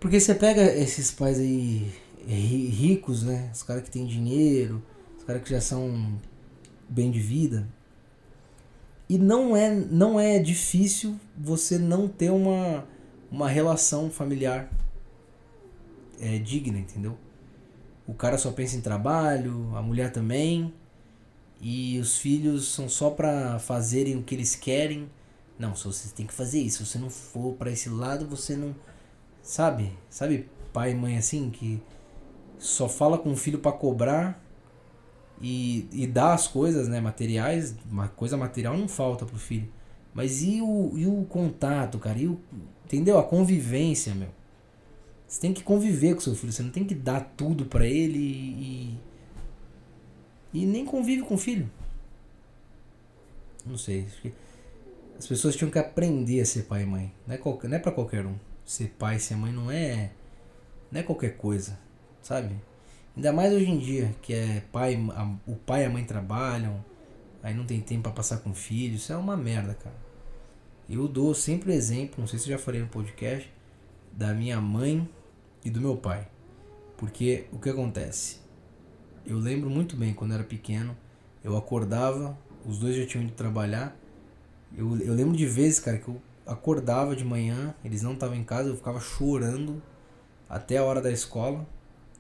Porque você pega esses pais aí ricos, né? Os caras que têm dinheiro, os caras que já são bem de vida. E não é, não é difícil você não ter uma, uma relação familiar é, digna, entendeu? O cara só pensa em trabalho, a mulher também, e os filhos são só para fazerem o que eles querem não, se você tem que fazer isso. Se você não for para esse lado, você não. Sabe? Sabe, pai e mãe assim, que só fala com o filho para cobrar e, e dá as coisas, né? Materiais. Uma coisa material não falta pro filho. Mas e o, e o contato, cara? E o, entendeu? A convivência, meu. Você tem que conviver com seu filho. Você não tem que dar tudo para ele e. E nem convive com o filho. Não sei. Acho que as pessoas tinham que aprender a ser pai e mãe. Não é, qualquer, não é pra qualquer um. Ser pai ser mãe não é. Não é qualquer coisa, sabe? Ainda mais hoje em dia, que é pai, a, o pai e a mãe trabalham, aí não tem tempo para passar com o filho. Isso é uma merda, cara. Eu dou sempre o exemplo, não sei se já falei no podcast, da minha mãe e do meu pai. Porque o que acontece? Eu lembro muito bem quando eu era pequeno, eu acordava, os dois já tinham ido trabalhar, eu, eu lembro de vezes, cara, que eu acordava de manhã, eles não estavam em casa, eu ficava chorando até a hora da escola,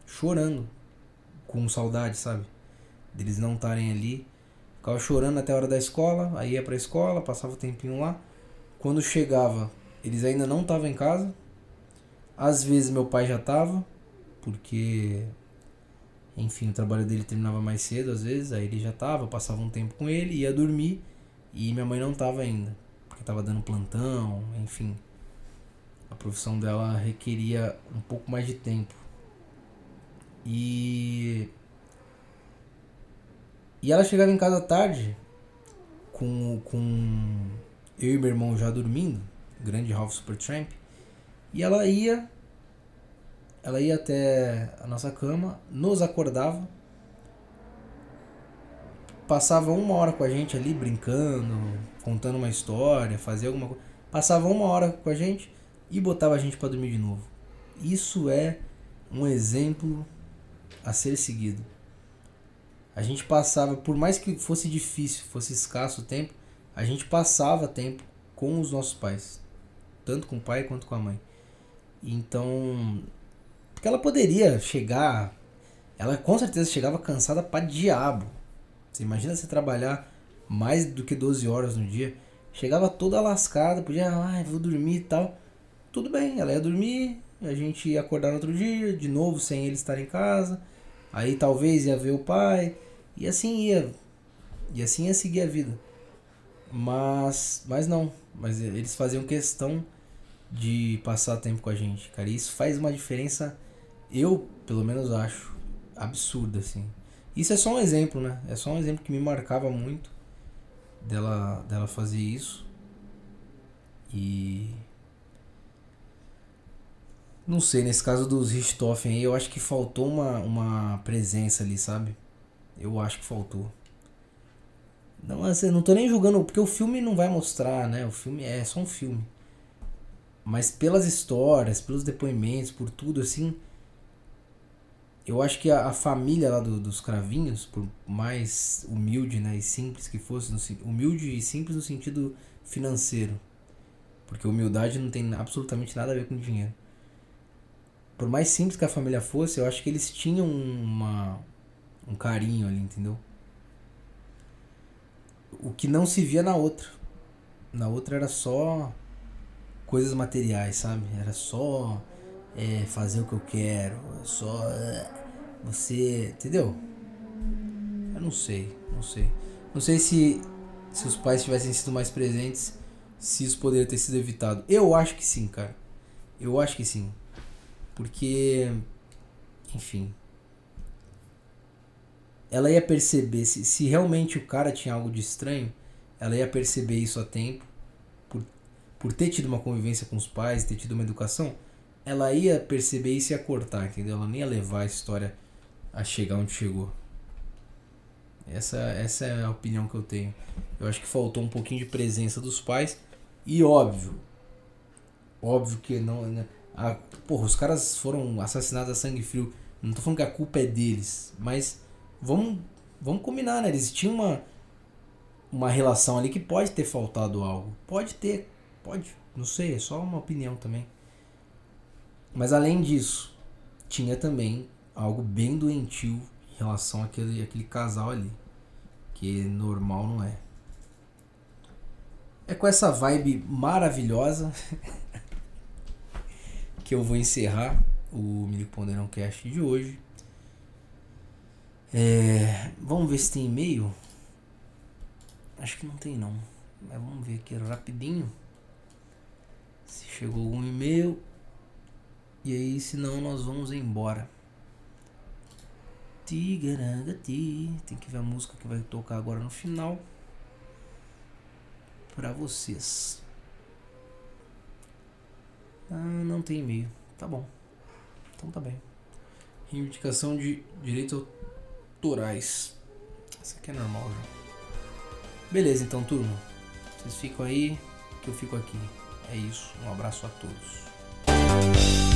chorando, com saudade, sabe? Deles não estarem ali. Ficava chorando até a hora da escola, aí ia pra escola, passava o tempinho lá. Quando chegava, eles ainda não estavam em casa. Às vezes meu pai já estava, porque enfim, o trabalho dele terminava mais cedo às vezes, aí ele já estava, passava um tempo com ele, ia dormir. E minha mãe não tava ainda. Porque porque tava dando plantão, enfim. A profissão dela requeria um pouco mais de tempo. E. E ela chegava em casa tarde, com, com eu e meu irmão já dormindo, grande Ralph Supertramp, e ela ia. Ela ia até a nossa cama, nos acordava, passava uma hora com a gente ali brincando, contando uma história, fazia alguma coisa. Passava uma hora com a gente e botava a gente para dormir de novo. Isso é um exemplo a ser seguido. A gente passava, por mais que fosse difícil, fosse escasso o tempo, a gente passava tempo com os nossos pais, tanto com o pai quanto com a mãe. Então, porque ela poderia chegar, ela com certeza chegava cansada para diabo. Você imagina você trabalhar mais do que 12 horas no dia, chegava toda lascada, podia, ah, vou dormir e tal. Tudo bem, ela ia dormir, a gente ia acordar no outro dia, de novo sem ele estar em casa. Aí talvez ia ver o pai. E assim ia. E assim ia seguir a vida. Mas. Mas não. Mas eles faziam questão de passar tempo com a gente, cara. E isso faz uma diferença, eu pelo menos acho, absurda, assim. Isso é só um exemplo, né? É só um exemplo que me marcava muito dela, dela fazer isso. E não sei, nesse caso dos Richthofen aí, eu acho que faltou uma, uma presença ali, sabe? Eu acho que faltou. Não, assim, não tô nem julgando, porque o filme não vai mostrar, né? O filme é só um filme. Mas pelas histórias, pelos depoimentos, por tudo assim, eu acho que a, a família lá do, dos cravinhos, por mais humilde né, e simples que fosse, no, humilde e simples no sentido financeiro, porque humildade não tem absolutamente nada a ver com dinheiro por mais simples que a família fosse, eu acho que eles tinham uma, um carinho ali, entendeu? O que não se via na outra. Na outra era só coisas materiais, sabe? Era só é, fazer o que eu quero, só é, você, entendeu? Eu não sei, não sei. Não sei se se os pais tivessem sido mais presentes, se isso poderia ter sido evitado. Eu acho que sim, cara. Eu acho que sim. Porque, enfim. Ela ia perceber, se, se realmente o cara tinha algo de estranho, ela ia perceber isso a tempo, por, por ter tido uma convivência com os pais, ter tido uma educação, ela ia perceber isso e ia cortar, entendeu? Ela nem ia levar a história a chegar onde chegou. Essa, essa é a opinião que eu tenho. Eu acho que faltou um pouquinho de presença dos pais. E óbvio, óbvio que não. Né, a, porra, os caras foram assassinados a sangue frio. Não tô falando que a culpa é deles, mas vamos, vamos combinar, né? Eles tinham uma, uma relação ali que pode ter faltado algo. Pode ter, pode, não sei, é só uma opinião também. Mas além disso, tinha também algo bem doentio em relação àquele, àquele casal ali. Que normal não é. É com essa vibe maravilhosa que eu vou encerrar o Mini Ponderão Cast de hoje. É, vamos ver se tem e-mail. Acho que não tem não. Mas vamos ver aqui rapidinho. Se chegou algum e-mail. E aí, se não, nós vamos embora. Tigarangati. Tem que ver a música que vai tocar agora no final. Pra vocês. Ah, não tem e-mail. Tá bom. Então tá bem. Reivindicação de direitos autorais. Essa aqui é normal já. Beleza, então, turma. Vocês ficam aí que eu fico aqui. É isso. Um abraço a todos.